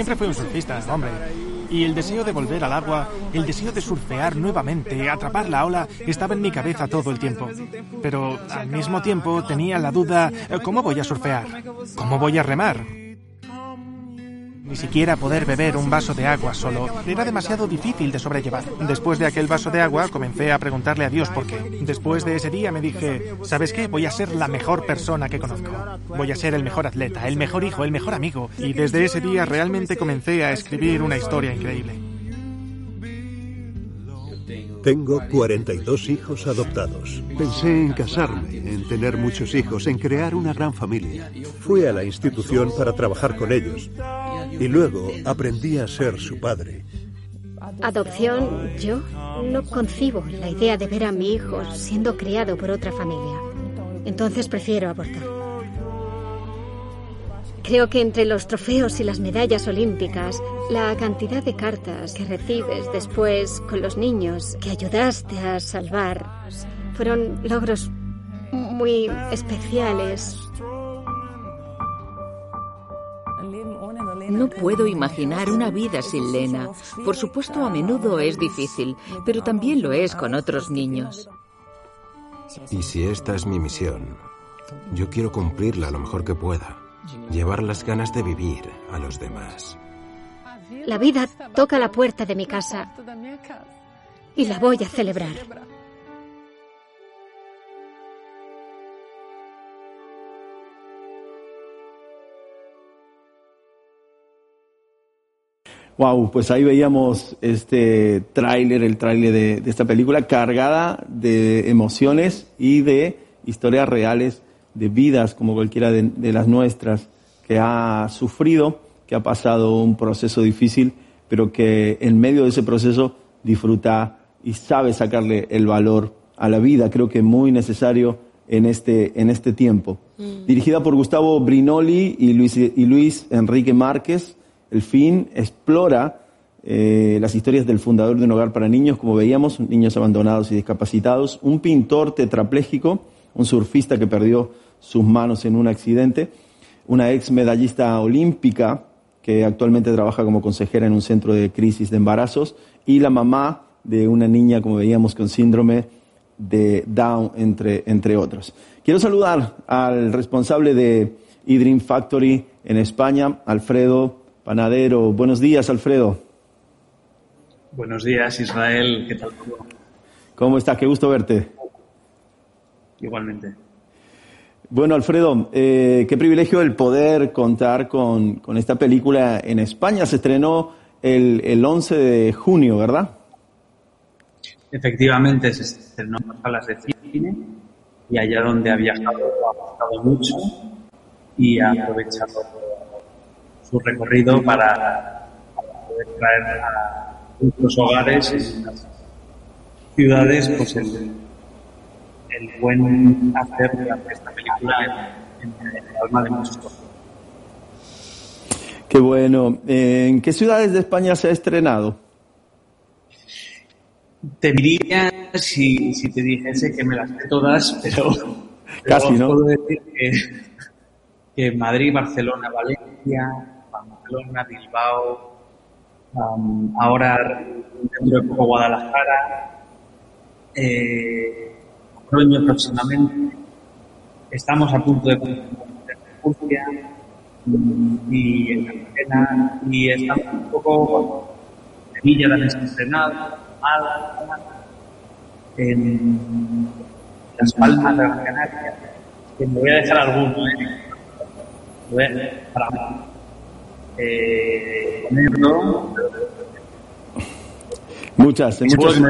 Siempre fui un surfista, hombre. Y el deseo de volver al agua, el deseo de surfear nuevamente, atrapar la ola, estaba en mi cabeza todo el tiempo. Pero al mismo tiempo tenía la duda, ¿cómo voy a surfear? ¿Cómo voy a remar? Ni siquiera poder beber un vaso de agua solo era demasiado difícil de sobrellevar. Después de aquel vaso de agua comencé a preguntarle a Dios por qué. Después de ese día me dije, ¿sabes qué? Voy a ser la mejor persona que conozco. Voy a ser el mejor atleta, el mejor hijo, el mejor amigo. Y desde ese día realmente comencé a escribir una historia increíble. Tengo 42 hijos adoptados. Pensé en casarme, en tener muchos hijos, en crear una gran familia. Fui a la institución para trabajar con ellos y luego aprendí a ser su padre. Adopción, yo no concibo la idea de ver a mi hijo siendo criado por otra familia. Entonces prefiero abortar. Creo que entre los trofeos y las medallas olímpicas, la cantidad de cartas que recibes después con los niños que ayudaste a salvar fueron logros muy especiales. No puedo imaginar una vida sin Lena. Por supuesto, a menudo es difícil, pero también lo es con otros niños. Y si esta es mi misión, yo quiero cumplirla lo mejor que pueda. Llevar las ganas de vivir a los demás. La vida toca la puerta de mi casa y la voy a celebrar. Wow, pues ahí veíamos este tráiler, el tráiler de, de esta película cargada de emociones y de historias reales de vidas como cualquiera de, de las nuestras que ha sufrido, que ha pasado un proceso difícil, pero que en medio de ese proceso disfruta y sabe sacarle el valor a la vida. Creo que muy necesario en este, en este tiempo. Dirigida por Gustavo Brinoli y Luis, y Luis Enrique Márquez, El fin explora eh, las historias del fundador de un hogar para niños, como veíamos, niños abandonados y discapacitados, un pintor tetrapléjico, un surfista que perdió sus manos en un accidente, una ex medallista olímpica que actualmente trabaja como consejera en un centro de crisis de embarazos y la mamá de una niña, como veíamos, con síndrome de Down, entre, entre otros. Quiero saludar al responsable de eDream Factory en España, Alfredo Panadero. Buenos días, Alfredo. Buenos días, Israel. ¿Qué tal? ¿Cómo estás? Qué gusto verte. Igualmente. Bueno, Alfredo, eh, qué privilegio el poder contar con, con, esta película en España. Se estrenó el, el 11 de junio, ¿verdad? Efectivamente, se estrenó en las salas de cine y allá donde ha viajado ha gustado mucho y ha aprovechado su recorrido para, para poder traer a otros hogares las ciudades pues el, el buen hacer de esta película en, el alma de muchos Qué bueno. ¿En qué ciudades de España se ha estrenado? Te diría si, si te dijese que me las sé todas, pero, Casi, ¿no? puedo decir que, que Madrid, Barcelona, Valencia, Pamplona, Bilbao, um, ahora dentro de poco Guadalajara, eh, Logroño próximamente, estamos a punto de Murcia y en Cartagena y estamos un poco Sevilla estrenado, Málaga, en Las Palmas de Gran Canaria, que me voy a dejar alguno, ¿eh? Voy a- para eh, ponerlo, Muchas, muchas,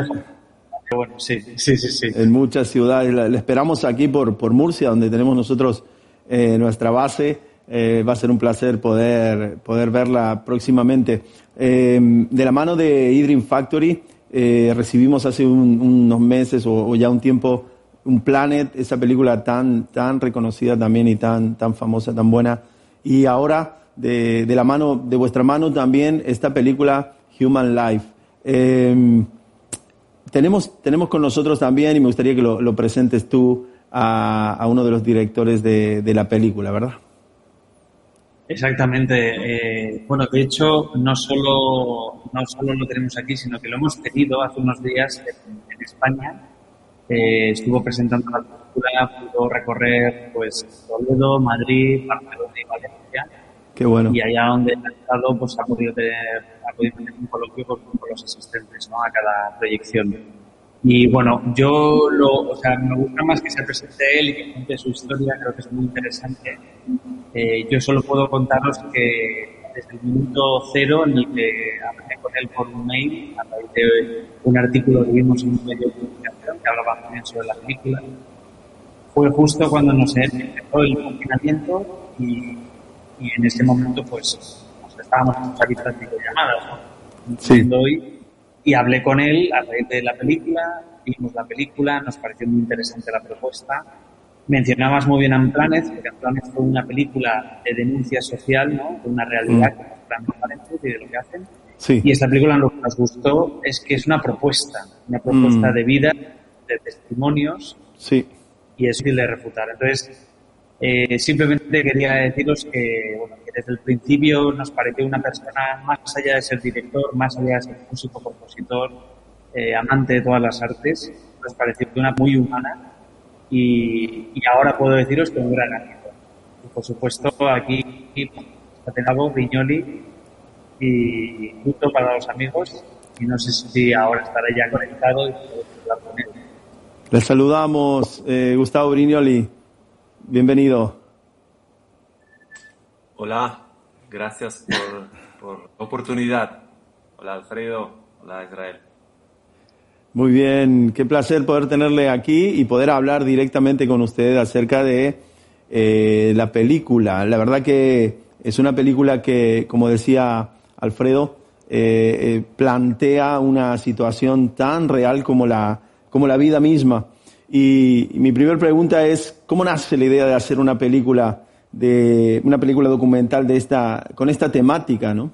sí, sí, sí, sí. en muchas ciudades. La, esperamos aquí por, por Murcia, donde tenemos nosotros eh, nuestra base. Eh, va a ser un placer poder, poder verla próximamente. Eh, de la mano de Idrin Factory, eh, recibimos hace un- unos meses o, o ya un tiempo un Planet, esa película tan, tan reconocida también y tan, tan famosa, tan buena. Y ahora, de, de la mano, de vuestra mano también, esta película Human Life. Tenemos, tenemos con nosotros también, y me gustaría que lo, lo presentes tú, a, uno de los directores de, de la película, ¿verdad? Exactamente. eh, bueno, de hecho, no solo, no solo lo tenemos aquí, sino que lo hemos tenido hace unos días en, en España. Eh, estuvo presentando la película, pudo recorrer pues Toledo, Madrid, Barcelona y Valencia. Qué bueno. Y allá donde ha estado, pues ha podido tener, ha podido tener un coloquio con, con los asistentes, ¿no? A cada proyección. Y bueno, yo lo, o sea, me gusta más que se presente él y que cuente su historia, creo que es muy interesante. Eh, yo solo puedo contaros que desde el minuto cero, ni que hablé con él por un mail, a través de un artículo que vimos en un medio de comunicación que hablaba también sobre la película, fue justo cuando nos empezó el confinamiento y, y en ese momento pues estábamos muchas vistas videollamadas, ¿no? Sí. Hoy, y hablé con él a raíz de la película, vimos la película, nos pareció muy interesante la propuesta. Mencionabas muy bien Unplanet, porque Unplanet fue una película de denuncia social, ¿no? De una realidad que muestran Unplanet y de lo que hacen. Sí. Y esta película lo que nos gustó es que es una propuesta, una propuesta Mm. de vida, de testimonios, Sí. y es difícil de refutar. Entonces, eh, simplemente quería deciros que, bueno, que desde el principio nos pareció una persona, más allá de ser director, más allá de ser músico, compositor, eh, amante de todas las artes, nos pareció una muy humana y, ahora puedo deciros que un gran amigo. Y por supuesto, aquí está Tenabo, Viñoli y Luto para los amigos y no sé si ahora estaré ya conectado y hablar con él. Les saludamos, eh, Gustavo Brignoli. Bienvenido. Hola, gracias por, por la oportunidad. Hola Alfredo, hola Israel. Muy bien, qué placer poder tenerle aquí y poder hablar directamente con usted acerca de eh, la película. La verdad que es una película que, como decía Alfredo, eh, eh, plantea una situación tan real como la, como la vida misma. Y, mi primera pregunta es, ¿cómo nace la idea de hacer una película, de, una película documental de esta, con esta temática, no?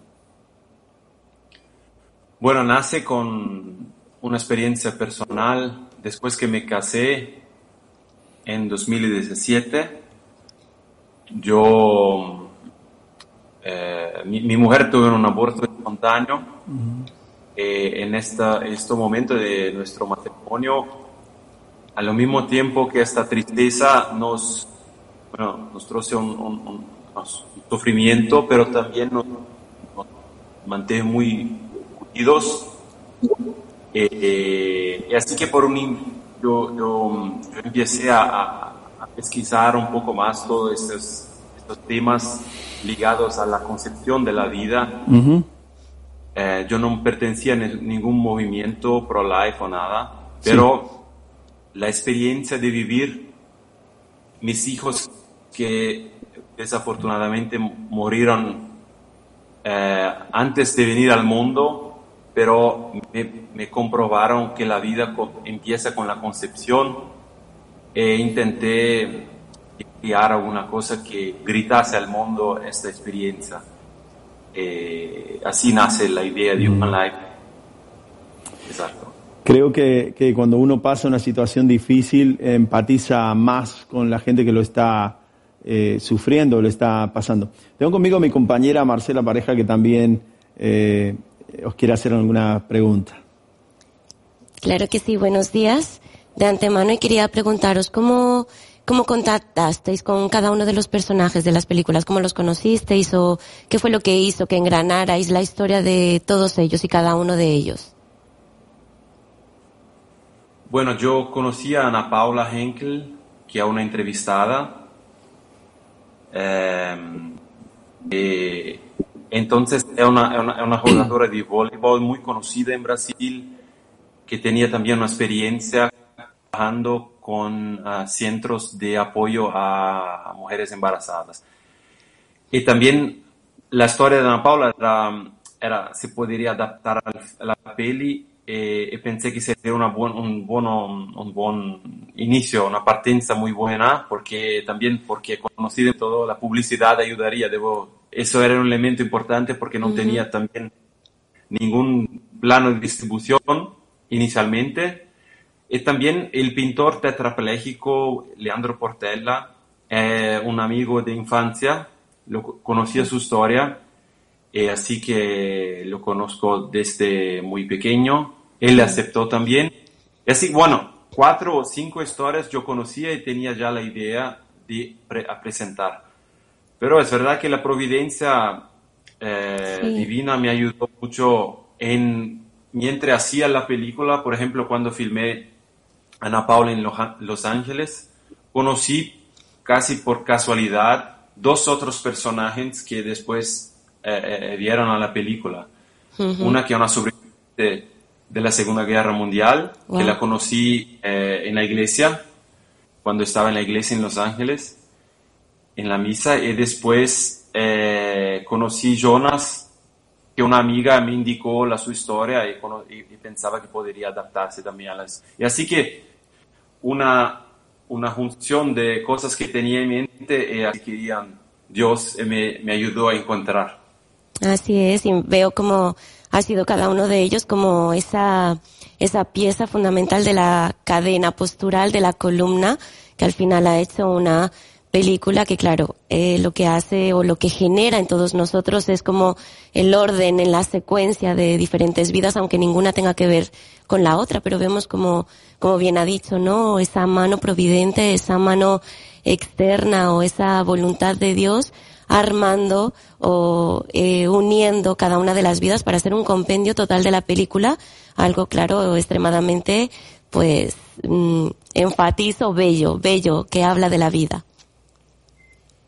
Bueno, nace con una experiencia personal. Después que me casé en 2017, yo, eh, mi, mi mujer tuvo un aborto espontáneo. Eh, en esta, este momento de nuestro matrimonio, al mismo tiempo que esta tristeza nos, bueno, nos trajo un, un- un- un sufrimiento, pero también nos, nos mantiene muy unidos. Eh, eh, y así que por un, yo, yo, yo empecé a, a- a pesquisar un poco más todos estos, estos temas ligados a la concepción de la vida. Ujú. Eh, yo no pertenecía a ni- ningún movimiento pro-life o nada, pero la experiencia de vivir mis hijos que desafortunadamente murieron eh, antes de venir al mundo, pero me, me comprobaron que la vida co- empieza con la concepción e intenté crear alguna cosa que gritase al mundo esta experiencia. Eh, así nace la idea de Human Life. Exacto. Creo que, que cuando uno pasa una situación difícil, empatiza más con la gente que lo está eh, sufriendo, lo está pasando. Tengo conmigo a mi compañera Marcela Pareja que también eh, os quiere hacer alguna pregunta. Claro que sí, buenos días de antemano y quería preguntaros cómo, ¿Cómo contactasteis con cada uno de los personajes de las películas? ¿Cómo los conocisteis o qué fue lo que hizo que engranarais la historia de todos ellos y cada uno de ellos? Bueno, yo conocí a Ana Paula Henkel, que es una entrevistada. Eh, eh, entonces es una, una, una jugadora de voleibol muy conocida en Brasil, que tenía también una experiencia trabajando con uh, centros de apoyo a, mujeres embarazadas. Y también la historia de Ana Paula era, era se podría adaptar a la peli y pensé que sería una buen, un, bueno, un buen inicio, una partenza muy buena, porque también porque conocido todo, la publicidad ayudaría, debo, eso era un elemento importante porque no uh -huh. tenía también ningún plano de distribución inicialmente, y también el pintor tetrapléjico Leandro Portella, eh, un amigo de infancia, lo, conocía su historia, eh, así que lo conozco desde muy pequeño. Él aceptó también. Y así, bueno, cuatro o cinco historias yo conocía y tenía ya la idea de pre presentar. Pero es verdad que la providencia eh, sí. divina me ayudó mucho en mientras hacía la película, por ejemplo, cuando filmé Ana Paula en Los Ángeles, conocí casi por casualidad dos otros personajes que después eh, eh, vieron a la película. Uh -huh. Una que es una sobreviviente de la Segunda Guerra Mundial, wow. que la conocí eh, en la iglesia, cuando estaba en la iglesia en Los Ángeles, en la misa, y después eh, conocí Jonas, que una amiga me indicó la su historia y, y, y, pensaba que podría adaptarse también a las... Y así que una, una junción de cosas que tenía en mente y así querían Dios me, me ayudó a encontrar. Así es, y veo como ha sido cada uno de ellos como esa, esa pieza fundamental de la cadena postural, de la columna, que al final ha hecho una película que claro, eh, lo que hace o lo que genera en todos nosotros es como el orden en la secuencia de diferentes vidas, aunque ninguna tenga que ver con la otra, pero vemos como, como bien ha dicho, ¿no? Esa mano providente, esa mano externa o esa voluntad de Dios armando o eh, uniendo cada una de las vidas para hacer un compendio total de la película, algo claro, extremadamente, pues, mm, enfatizo, bello, bello, que habla de la vida.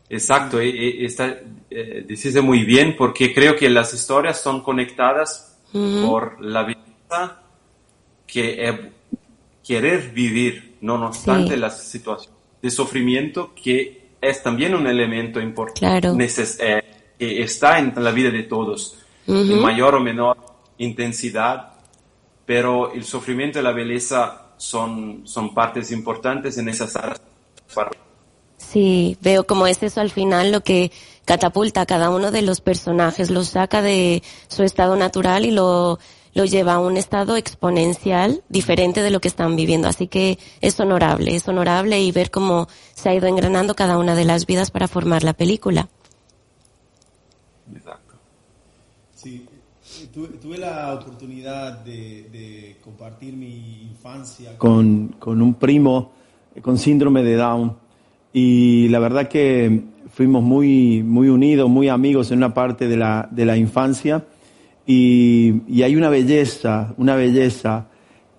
Exacto, está, eh, dice muy bien porque creo que las historias son conectadas uh -huh. por la vida que es querer vivir, no obstante sí. las situaciones de sufrimiento que es también un elemento importante claro. eh, que está en la vida de todos, uh -huh. en mayor o menor intensidad, pero el sufrimiento y la belleza son, son partes importantes en esas áreas. Sí, veo como es eso al final lo que catapulta a cada uno de los personajes, lo saca de su estado natural y lo, lo lleva a un estado exponencial diferente de lo que están viviendo. Así que es honorable, es honorable y ver cómo se ha ido engranando cada una de las vidas para formar la película. Exacto. Sí, tuve, tuve la oportunidad de, de, compartir mi infancia con, con un primo con síndrome de Down y la verdad que fuimos muy, muy unidos, muy amigos en una parte de la, de la infancia y, y hay una belleza, una belleza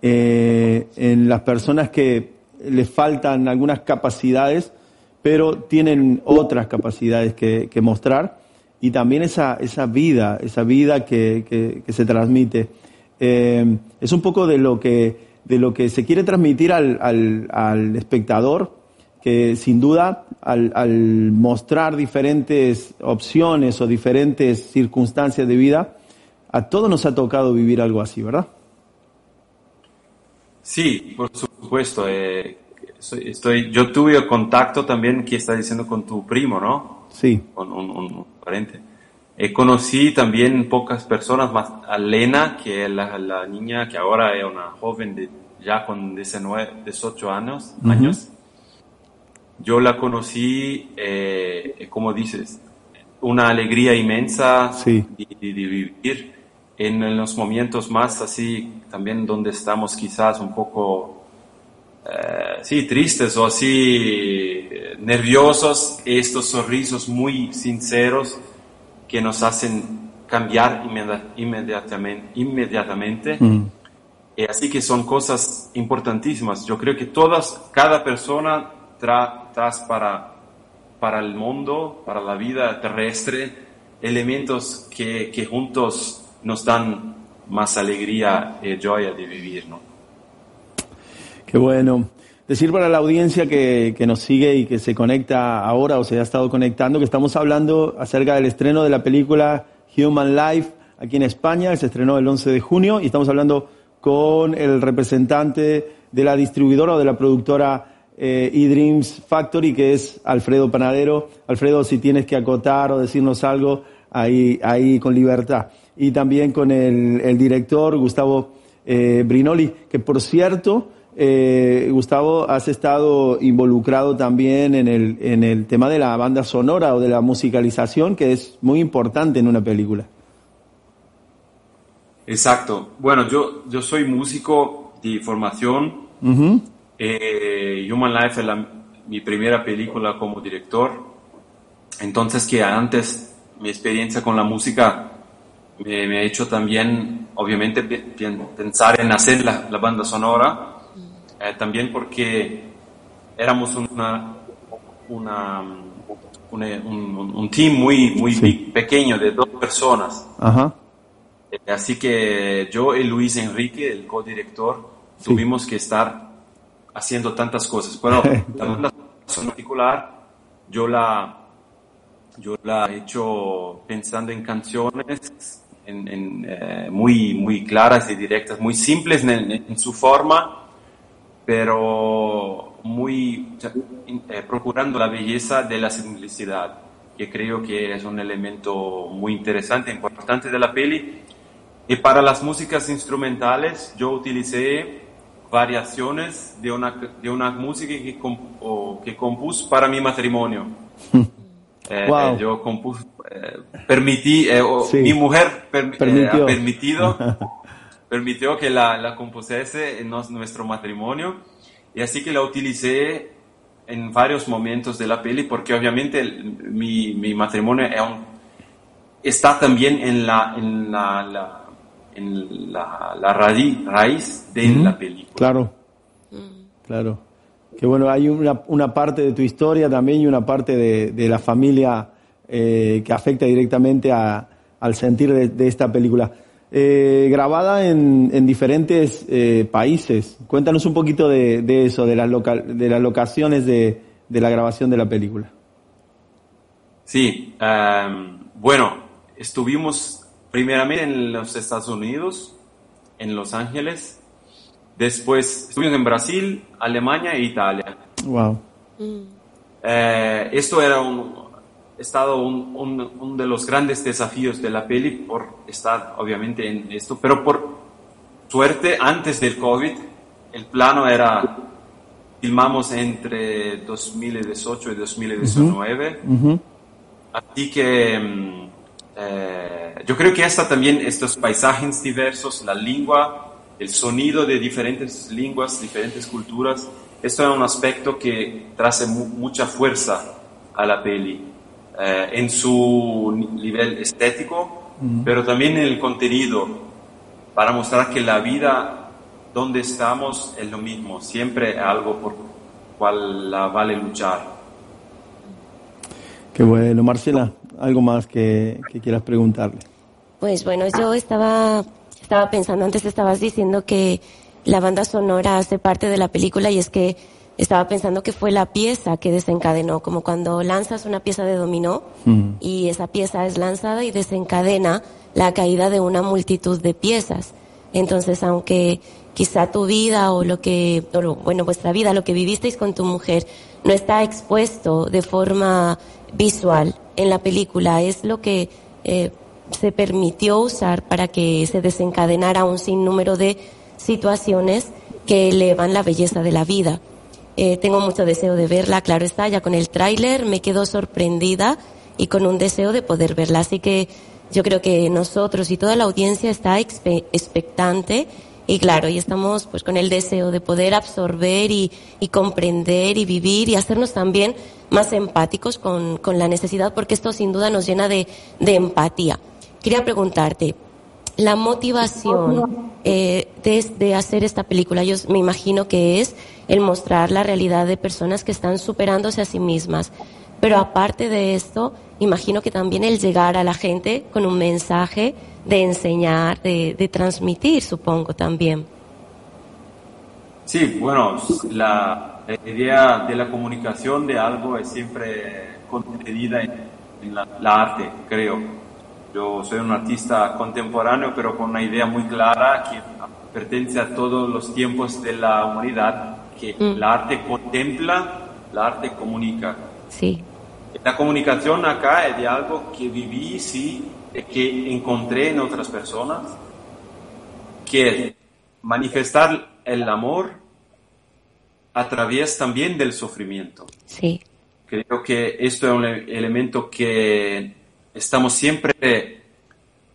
eh, en las personas que les faltan algunas capacidades, pero tienen otras capacidades que, que mostrar y también esa, esa vida, esa vida que, que, se transmite. Eh, es un poco de lo que, de lo que se quiere transmitir al, al, al espectador, que sin duda al, al, mostrar diferentes opciones o diferentes circunstancias de vida, a todos nos ha tocado vivir algo así, ¿verdad? Sí, por supuesto. Eh, estoy, yo tuve contacto también, que está diciendo, con tu primo, ¿no? Sí. Con un, un, un parente. Eh, conocí también pocas personas, más a Lena, que es la, la, niña que ahora es una joven de ya con 19, 18 años. Uh -huh. años yo la conocí, eh, como dices, una alegría inmensa sí. de, de, de, vivir en, los momentos más así, también donde estamos quizás un poco eh, sí, tristes o así eh, nerviosos, estos sonrisos muy sinceros que nos hacen cambiar inmedi- inmediatamente. inmediatamente. Eh, así que son cosas importantísimas. Yo creo que todas, cada persona tra- tras para, para el mundo, para la vida terrestre, elementos que, que juntos nos dan más alegría y joya de vivir, ¿no? Qué bueno. Decir para la audiencia que, que nos sigue y que se conecta ahora o se ha estado conectando que estamos hablando acerca del estreno de la película Human Life aquí en España, se estrenó el 11 de junio y estamos hablando con el representante de la distribuidora o de la productora eh, eDreams Factory, que es Alfredo Panadero. Alfredo, si tienes que acotar o decirnos algo, ahí, ahí con libertad. Y también con el, el director Gustavo eh, Brinoli, que por cierto, eh, Gustavo, has estado involucrado también en el, en el tema de la banda sonora o de la musicalización, que es muy importante en una película. Exacto. Bueno, yo, yo soy músico de formación. Ujú. Eh, Human Life es la- mi primera película como director. Entonces que antes mi experiencia con la música me, me ha hecho también, obviamente, pe- pen- pensar en hacer la, la banda sonora. Eh, también porque éramos una, una, una- un, un team muy, muy Sí. pequeño de dos personas. Ajá. Eh, Así que yo y Luis Enrique, el codirector, tuvimos que estar haciendo tantas cosas. Pero la banda sonora en particular, yo la, yo la he hecho pensando en canciones en, en, eh, muy, muy claras y directas, muy simples en, en- su forma, pero muy o sea, eh, procurando la belleza de la simplicidad, que creo que es un elemento muy interesante, importante de la peli. Y para las músicas instrumentales yo utilicé variaciones de una, de una música que, comp- que compuse para mi matrimonio. Eh, Wow. eh, yo compuse, eh, permití, eh, o Sí. mi mujer per- Permitió. ha permitido, permitió que la, la compusiese en nos- nuestro matrimonio y así que la utilicé en varios momentos de la peli porque obviamente el- mi, mi matrimonio es un- está también en la, en la, la- en la, la raíz, raíz de Ujú. la película. Claro, claro. Que bueno, hay una, una parte de tu historia también y una parte de, de la familia eh, que afecta directamente a- al sentir de, de esta película. Eh, grabada en, en diferentes eh, países. Cuéntanos un poquito de, de eso, de las, local, de las locaciones de, de la grabación de la película. Sí, em, bueno, estuvimos primeramente en los Estados Unidos, en Los Ángeles, después estuvimos en Brasil, Alemania e Italia. Wow. Eh, esto era un, estado un, un- un de los grandes desafíos de la peli por estar obviamente en esto, pero por suerte antes del COVID el plano era filmamos entre 2018 y 2019 Ujú. Así que mm, eh, yo creo que hasta también estos paisajes diversos, la lengua, el sonido de diferentes lenguas, diferentes culturas, esto es un aspecto que trae mu- mucha fuerza a la peli, eh, en su ni- nivel estético, pero también en el contenido, para mostrar que la vida donde estamos es lo mismo, siempre algo por cual la vale luchar. Qué bueno. Marcela, algo más que, que quieras preguntarle. Pues bueno, yo estaba, estaba pensando, antes estabas diciendo que la banda sonora hace parte de la película y es que estaba pensando que fue la pieza que desencadenó, como cuando lanzas una pieza de dominó y esa pieza es lanzada y desencadena la caída de una multitud de piezas. Entonces, aunque quizá tu vida o lo que, o lo- bueno, vuestra vida, lo que vivisteis con tu mujer, no está expuesto de forma visual en la película, es lo que eh, se permitió usar para que se desencadenara un sinnúmero de situaciones que elevan la belleza de la vida. Eh, tengo mucho deseo de verla, claro está, ya con el tráiler me quedo sorprendida y con un deseo de poder verla. Así que yo creo que nosotros y toda la audiencia está expe- expectante Y claro, y estamos pues con el deseo de poder absorber y, comprender y vivir y hacernos también más empáticos con, la necesidad, porque esto sin duda nos llena de empatía. Quería preguntarte, la motivación eh, de, de, hacer esta película, yo me imagino que es el mostrar la realidad de personas que están superándose a sí mismas. Pero aparte de esto, imagino que también el llegar a la gente con un mensaje de enseñar, de, de transmitir, supongo también. Sí, bueno, la idea de la comunicación de algo es siempre contenida en, en la, la arte, creo yo soy un artista contemporáneo, pero con una idea muy clara que pertenece a todos los tiempos de la humanidad, que mm. la arte contempla, la arte comunica. Sí. La comunicación acá es de algo que viví, sí, que encontré en otras personas, que es manifestar el amor a través también del sufrimiento. Sí. Creo que esto es un elemento que estamos siempre,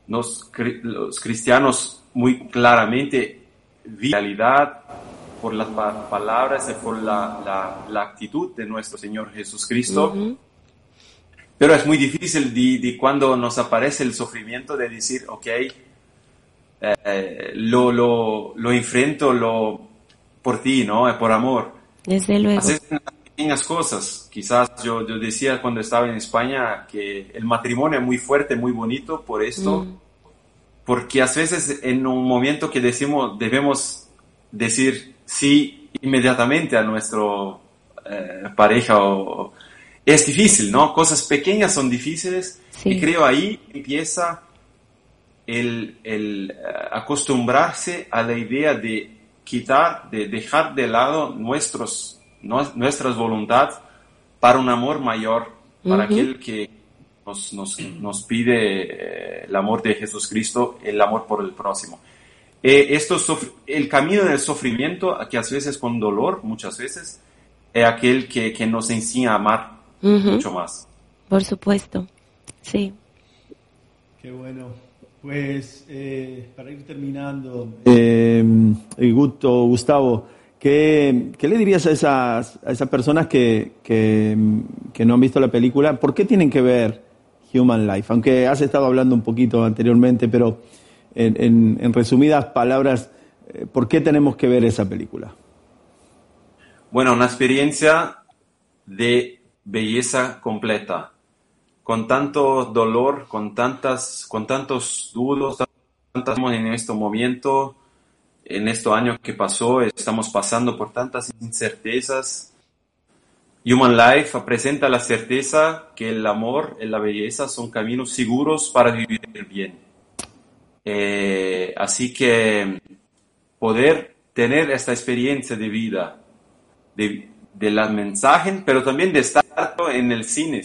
nos, los cristianos, muy claramente, realidad por las palabras y por la, la, la, actitud de nuestro Señor Jesús Cristo. Uh -huh. Pero es muy difícil de, de, cuando nos aparece el sufrimiento de decir, ok, eh, lo, lo, lo enfrento lo, por ti, ¿no? Por amor. Desde luego. Pequeñas cosas. Quizás yo, yo decía cuando estaba en España que el matrimonio es muy fuerte, muy bonito por esto, mm. porque a veces en un momento que decimos, debemos decir sí inmediatamente a nuestro eh, pareja o, es difícil, ¿no? Cosas pequeñas son difíciles sí. y creo ahí empieza el, el uh, acostumbrarse a la idea de quitar, de dejar de lado nuestros nuestra voluntad para un amor mayor, para uh -huh. aquel que nos, nos, nos pide eh, el amor de Jesucristo, el amor por el próximo. Eh, esto, el camino del sufrimiento, que a veces con dolor, muchas veces, es aquel que, que nos enseña a amar uh -huh. mucho más. Por supuesto, sí. Qué bueno. Pues eh, para ir terminando, eh, Gusto, Gustavo, ¿Qué, ¿Qué, le dirías a esas, a esas personas que, que, que, no han visto la película? ¿Por qué tienen que ver Human Life? Aunque has estado hablando un poquito anteriormente, pero en, en, en resumidas palabras, eh, ¿por qué tenemos que ver esa película? Bueno, una experiencia de belleza completa, con tanto dolor, con, tantas, con tantos dudos, tantas en este momento en estos años que pasó estamos pasando por tantas incertezas. Human Life presenta la certeza que el amor y la belleza son caminos seguros para vivir bien. Eh, así que poder tener esta experiencia de vida, de, de la mensaje, pero también de estar en el cine.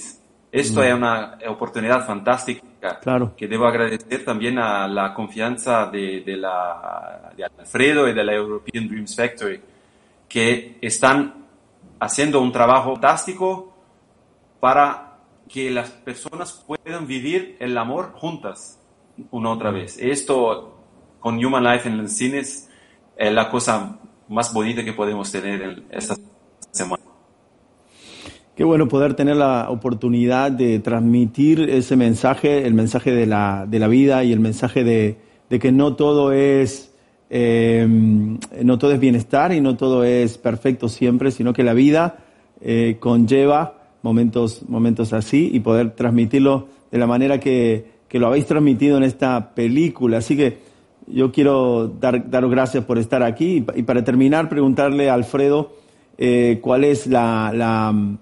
Esto mm. es una oportunidad fantástica Claro. Que debo agradecer también a la confianza de, de, la, de Alfredo y de la European Dreams Factory, que están haciendo un trabajo fantástico para que las personas puedan vivir el amor juntas una otra vez. Esto con Human Life en los cines es la cosa más bonita que podemos tener en esta semana. Qué bueno poder tener la oportunidad de transmitir ese mensaje, el mensaje de la, de la vida y el mensaje de, de que no todo es eh, no todo es bienestar y no todo es perfecto siempre, sino que la vida eh, conlleva momentos, momentos así y poder transmitirlo de la manera que, que, lo habéis transmitido en esta película. Así que yo quiero dar, daros gracias por estar aquí y, para terminar preguntarle a Alfredo eh, cuál es la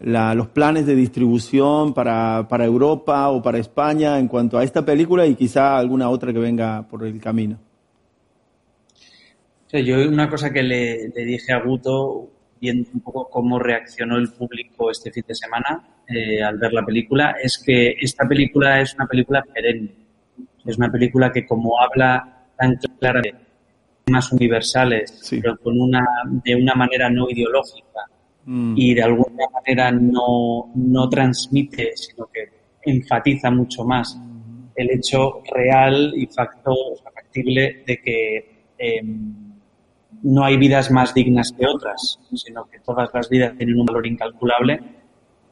la, los planes de distribución para, para, Europa o para España en cuanto a esta película y quizá alguna otra que venga por el camino. yo una cosa que le, le, dije a Guto, viendo un poco cómo reaccionó el público este fin de semana eh, al ver la película, es que esta película es una película perenne. Es una película que como habla tan claramente temas universales, sí. pero con una, de una manera no ideológica, mm. y de alguna manera no, no transmite, sino que enfatiza mucho más el hecho real y facto, factible de que eh, no hay vidas más dignas que otras, sino que todas las vidas tienen un valor incalculable,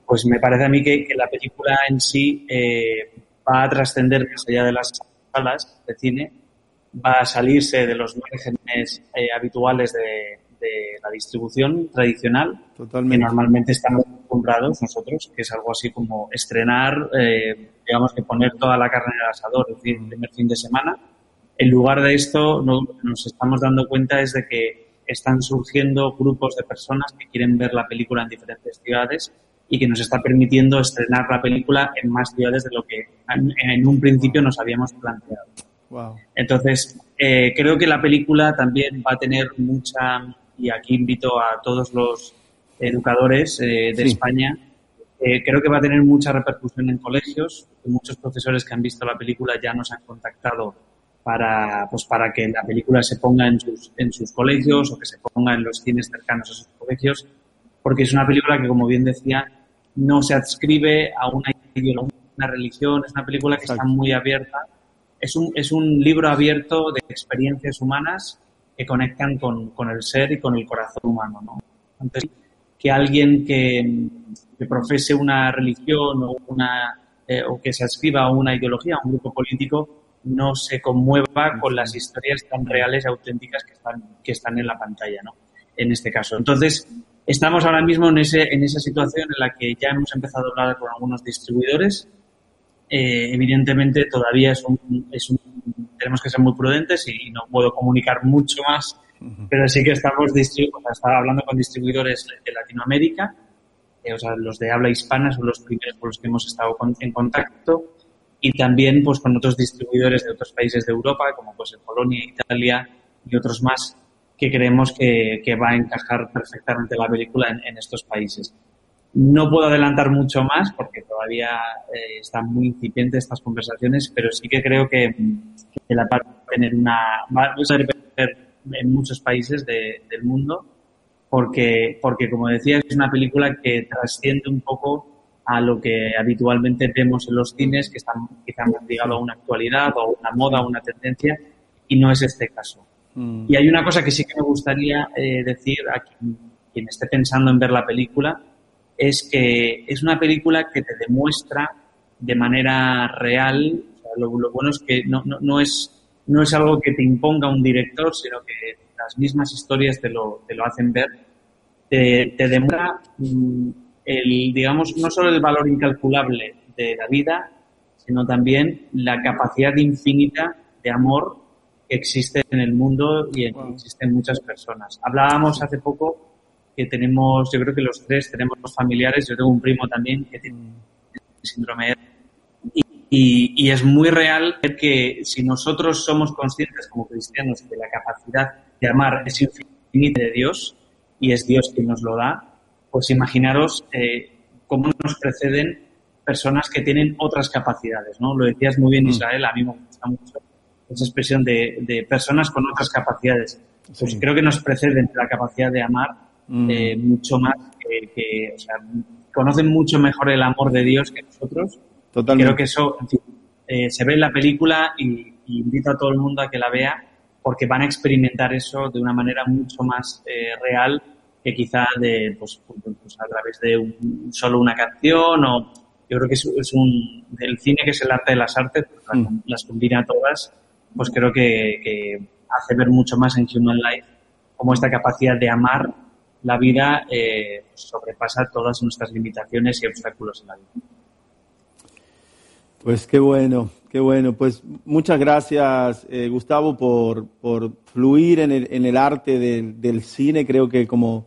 pues me parece a mí que, que la película en sí eh, va a trascender más allá de las salas de cine, va a salirse de los márgenes eh, habituales de, de, la distribución tradicional, Totalmente. que normalmente estamos acostumbrados nosotros, que es algo así como estrenar, eh, digamos que poner toda la carne en el asador, es decir, el primer fin de semana. En lugar de esto, no, nos estamos dando cuenta es de que están surgiendo grupos de personas que quieren ver la película en diferentes ciudades y que nos está permitiendo estrenar la película en más ciudades de lo que en, en un principio nos habíamos planteado. Wow. Entonces, eh, creo que la película también va a tener mucha, y aquí invito a todos los educadores eh, de Sí. España, eh, creo que va a tener mucha repercusión en colegios. Muchos profesores que han visto la película ya nos han contactado para, pues, para que la película se ponga en sus, en sus colegios o que se ponga en los cines cercanos a sus colegios, porque es una película que, como bien decía, no se adscribe a una ideología, una religión, es una película que está muy abierta. Es un, es un libro abierto de experiencias humanas que conectan con, con el ser y con el corazón humano. ¿no? Que alguien que, profese una religión o, una, eh, o que se adscriba a una ideología, a un grupo político, no se conmueva con las historias tan reales y auténticas que están, que están en la pantalla, ¿no? En este caso. Entonces, estamos ahora mismo en, ese, en esa situación en la que ya hemos empezado a hablar con algunos distribuidores. Eh, evidentemente, todavía es un, es un, tenemos que ser muy prudentes y no puedo comunicar mucho más, pero sí que estamos distribu o sea, estaba hablando con distribuidores de Latinoamérica, eh, o sea, los de habla hispana son los primeros con los que hemos estado con- en contacto y también pues con otros distribuidores de otros países de Europa, como pues en Polonia, Italia y otros más, que creemos que, que va a encajar perfectamente la película en, en estos países. No puedo adelantar mucho más porque todavía eh, están muy incipientes estas conversaciones, pero sí que creo que, que la va a tener una va a ser en muchos países de- del mundo porque, porque como decía, es una película que trasciende un poco a lo que habitualmente vemos en los cines, que están quizá más ligados a una actualidad o una moda o una tendencia, y no es este caso. Mm. Y hay una cosa que sí que me gustaría eh, decir a quien, quien esté pensando en ver la película, es que es una película que te demuestra de manera real, o sea, lo, lo bueno es que no, no, no, es, no es algo que te imponga un director, sino que las mismas historias te lo, te lo hacen ver, te, te demuestra mm, el, digamos, no solo el valor incalculable de la vida, sino también la capacidad infinita de amor que existe en el mundo y en, que existe en muchas personas. Hablábamos hace poco que tenemos, yo creo que los tres tenemos familiares, yo tengo un primo también que tiene síndrome de y, y, y es muy real que si nosotros somos conscientes como cristianos de la capacidad de amar es infinita de Dios y es Dios quien nos lo da, pues imaginaros eh, cómo nos preceden personas que tienen otras capacidades, ¿no? Lo decías muy bien, Israel, a mí me gusta mucho esa expresión de, de personas con otras capacidades. Pues Sí. creo que nos preceden la capacidad de amar Mm. eh, mucho más que, que, o sea, conocen mucho mejor el amor de Dios que nosotros. Totalmente. Creo que eso en fin, eh, se ve en la película y, y invito a todo el mundo a que la vea porque van a experimentar eso de una manera mucho más eh, real que quizá de pues, pues, a través de un- solo una canción o yo creo que es, es un del cine que es el arte de las artes pues, las- Mm. las combina todas pues creo que, que hace ver mucho más en Human Life cómo esta capacidad de amar la vida eh, sobrepasa todas nuestras limitaciones y obstáculos en la vida. Pues qué bueno, qué bueno. Pues muchas gracias, eh, Gustavo, por, fluir en el, en el arte del, cine. Creo que como,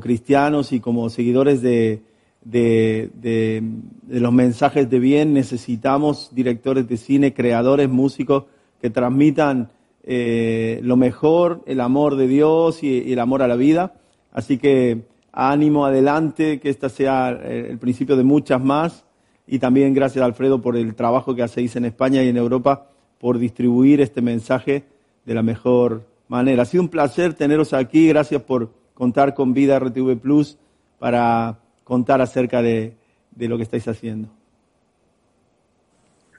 cristianos y como seguidores de, de, los mensajes de bien necesitamos directores de cine, creadores, músicos que transmitan eh, lo mejor, el amor de Dios y el amor a la vida. Así que ánimo adelante, que esta sea eh, el principio de muchas más. Y también gracias Alfredo por el trabajo que hacéis en España y en Europa por distribuir este mensaje de la mejor manera. Ha sido un placer teneros aquí. Gracias por contar con Vida RTV Plus para contar acerca de, de lo que estáis haciendo.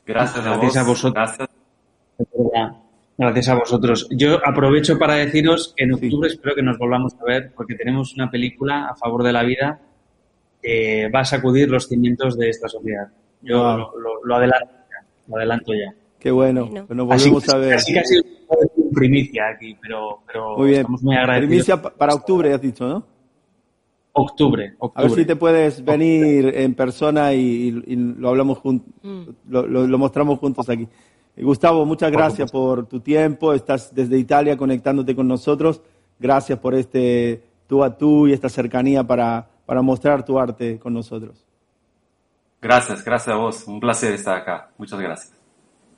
Gracias a Gracias vos. a vosotros. Gracias. Gracias a vosotros. Yo aprovecho para deciros que en octubre espero que nos volvamos a ver porque tenemos una película a favor de la vida que va a sacudir los cimientos de esta sociedad. Yo Wow. lo, lo- lo adelanto ya. Lo adelanto ya. Qué bueno. Pues nos Así, volvemos a ver. así que ha sido primicia aquí, pero, pero Muy bien. estamos muy agradecidos. Primicia pa- para octubre, has dicho, ¿no? Octubre, A ver si te puedes venir en persona y, y- y lo hablamos juntos, lo, lo- lo mostramos juntos aquí. Eh, Gustavo, muchas gracias por tu tiempo. Estás desde Italia conectándote con nosotros. Gracias por este tú a tú y esta cercanía para, para mostrar tu arte con nosotros. Gracias, gracias a vos. Un placer estar acá. Muchas gracias.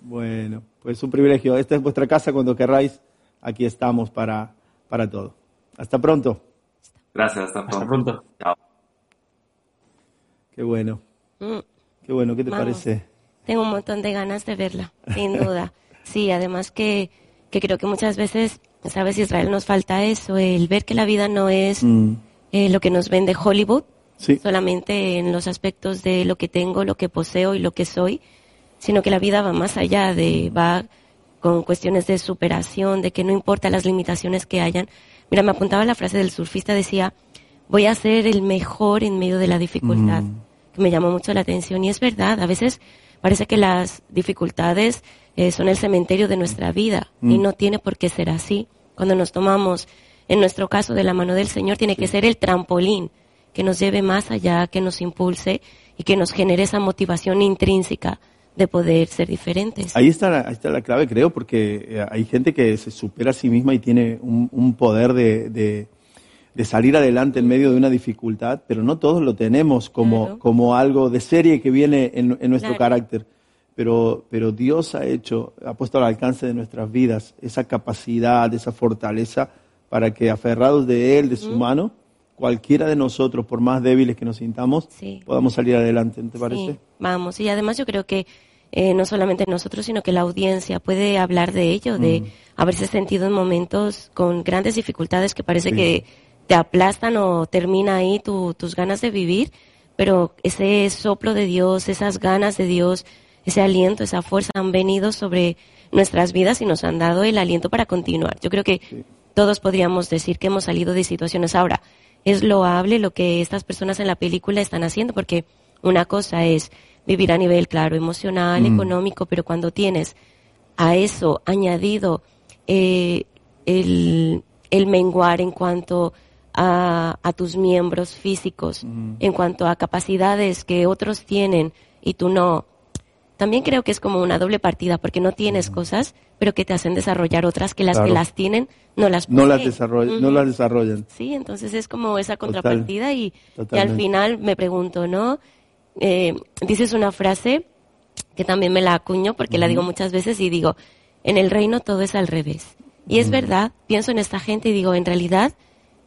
Bueno, pues un privilegio. Esta es vuestra casa cuando querráis. Aquí estamos para, para todo. Hasta pronto. Gracias, hasta pronto. Hasta pronto. Chao. Qué bueno. Mm, Qué bueno. ¿Qué te Vamos. parece? Tengo un montón de ganas de verla, sin duda. Sí, además que, que creo que muchas veces, sabes, Israel nos falta eso, el ver que la vida no es Mm, eh, lo que nos vende Hollywood, Sí. solamente en los aspectos de lo que tengo, lo que poseo y lo que soy, sino que la vida va más allá de, va con cuestiones de superación, de que no importa las limitaciones que hayan. Mira, me apuntaba la frase del surfista, decía, voy a ser el mejor en medio de la dificultad, Mm. que me llamó mucho la atención y es verdad, a veces parece que las dificultades eh, son el cementerio de nuestra vida y Mm. no tiene por qué ser así. Cuando nos tomamos, en nuestro caso, de la mano del Señor, tiene que ser el trampolín que nos lleve más allá, que nos impulse y que nos genere esa motivación intrínseca de poder ser diferentes. Ahí está, la, ahí está la clave, creo, porque eh, hay gente que se supera a sí misma y tiene un, un poder de, de- de salir adelante en medio de una dificultad, pero no todos lo tenemos como, Claro. como algo de serie que viene en, en nuestro Claro. carácter. Pero, pero Dios ha hecho, ha puesto al alcance de nuestras vidas esa capacidad, esa fortaleza para que aferrados de Él, de su mano, cualquiera de nosotros, por más débiles que nos sintamos, Sí. podamos salir adelante, ¿no te parece? Sí, vamos. Y además yo creo que eh, no solamente nosotros, sino que la audiencia puede hablar de ello, de Mm. haberse sentido en momentos con grandes dificultades que parece Sí. que te aplastan o termina ahí tu- tus ganas de vivir, pero ese soplo de Dios, esas ganas de Dios, ese aliento, esa fuerza han venido sobre nuestras vidas y nos han dado el aliento para continuar. Yo creo que todos podríamos decir que hemos salido de situaciones. Ahora, es loable lo que estas personas en la película están haciendo, porque una cosa es vivir a nivel, claro, emocional, Mm. económico, pero cuando tienes a eso añadido eh, el, el menguar en cuanto a, a tus miembros físicos, en cuanto a capacidades que otros tienen y tú no, también creo que es como una doble partida, porque no tienes cosas, pero que te hacen desarrollar otras que las Claro. que las tienen no las No las, poseen. desarroll- no las desarrollan. Sí, entonces es como esa contrapartida y, y al final me pregunto, ¿no? Eh, dices una frase que también me la acuño porque la digo muchas veces y digo, en el reino todo es al revés. Y es verdad, pienso en esta gente y digo, en realidad,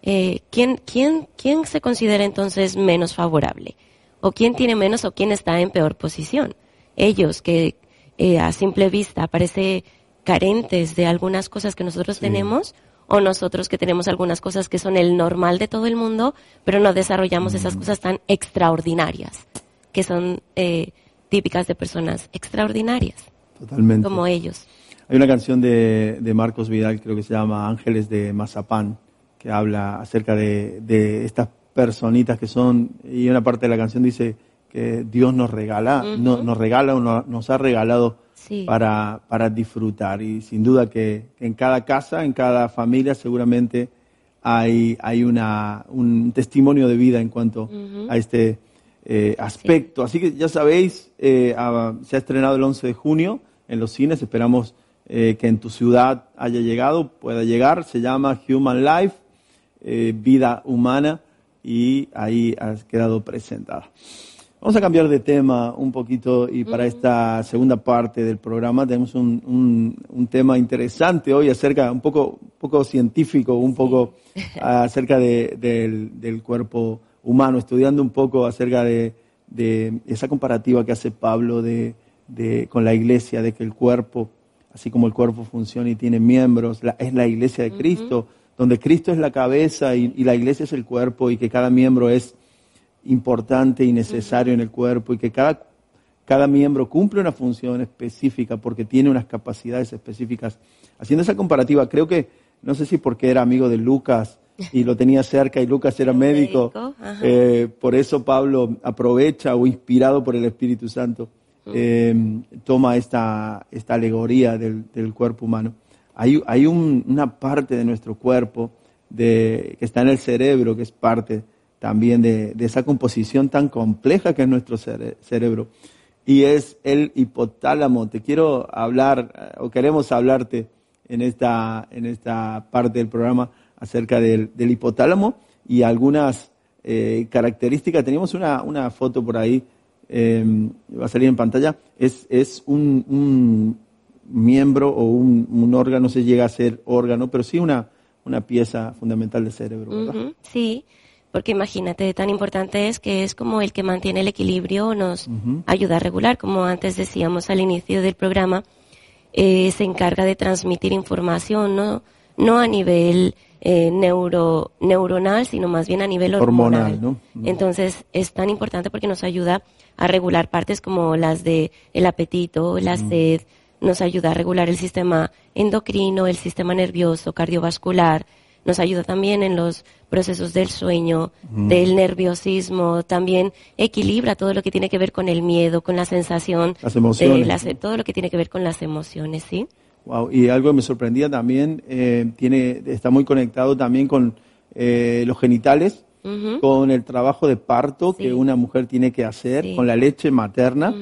eh, ¿quién, quién, ¿quién se considera entonces menos favorable? ¿O quién tiene menos o quién está en peor posición? Ellos que eh, a simple vista parece carentes de algunas cosas que nosotros tenemos o nosotros que tenemos algunas cosas que son el normal de todo el mundo, pero no desarrollamos esas cosas tan extraordinarias, que son eh, típicas de personas extraordinarias, Totalmente. como ellos. Hay una canción de, de Marcos Vidal, creo que se llama Ángeles de Mazapán, que habla acerca de, de estas personitas que son, y una parte de la canción dice que Dios nos regala, no- nos regala o no- nos ha regalado Sí. para, para disfrutar. Y sin duda que, que en cada casa, en cada familia, seguramente hay, hay una, un testimonio de vida en cuanto a este eh, aspecto. Así que ya sabéis, eh, ah, se ha estrenado el 11 de junio en los cines. Esperamos eh, que en tu ciudad haya llegado, pueda llegar. Se llama Human Life, eh, vida humana, y ahí ha quedado presentada. Vamos a cambiar de tema un poquito y para esta segunda parte del programa tenemos un, un- un tema interesante hoy acerca, un poco, un poco científico, un poco acerca de- del, del cuerpo humano, estudiando un poco acerca de, de esa comparativa que hace Pablo de, de- con la iglesia, de que el cuerpo, así como el cuerpo funciona y tiene miembros, la- es la iglesia de Cristo, donde Cristo es la cabeza y, y la iglesia es el cuerpo y que cada miembro es importante y necesario en el cuerpo y que cada, cada miembro cumple una función específica porque tiene unas capacidades específicas. Haciendo esa comparativa, creo que, no sé si porque era amigo de Lucas y lo tenía cerca y Lucas era médico, eh, por eso Pablo aprovecha o inspirado por el Espíritu Santo, eh, toma esta, esta alegoría del, del cuerpo humano. Hay, hay un- una parte de nuestro cuerpo de, que está en el cerebro, que es parte también de, de esa composición tan compleja que es nuestro cere- cerebro, y es el hipotálamo. Te quiero hablar, eh, o queremos hablarte en esta, en esta parte del programa acerca del, del hipotálamo y algunas eh, características. Teníamos una, una foto por ahí, eh, va a salir en pantalla, es, es un, un miembro o un, un órgano, no se llega a ser órgano, pero sí una, una pieza fundamental del cerebro, Sí, porque imagínate, tan importante es que es como el que mantiene el equilibrio, nos ayuda a regular, como antes decíamos al inicio del programa, eh, se encarga de transmitir información, no, no a nivel eh, neuro, neuronal, sino más bien a nivel hormonal. Hormonal, ¿no? Entonces es tan importante porque nos ayuda a regular partes como las de el apetito, la sed, nos ayuda a regular el sistema endocrino, el sistema nervioso, cardiovascular, nos ayuda también en los procesos del sueño, Ujú. del nerviosismo, también equilibra todo lo que tiene que ver con el miedo, con la sensación, Las emociones, todo lo que tiene que ver con las emociones, ¿sí? Wow, y algo que me sorprendía también, eh, tiene, está muy conectado también con eh, los genitales, con el trabajo de parto que una mujer tiene que hacer, Sí. con la leche materna.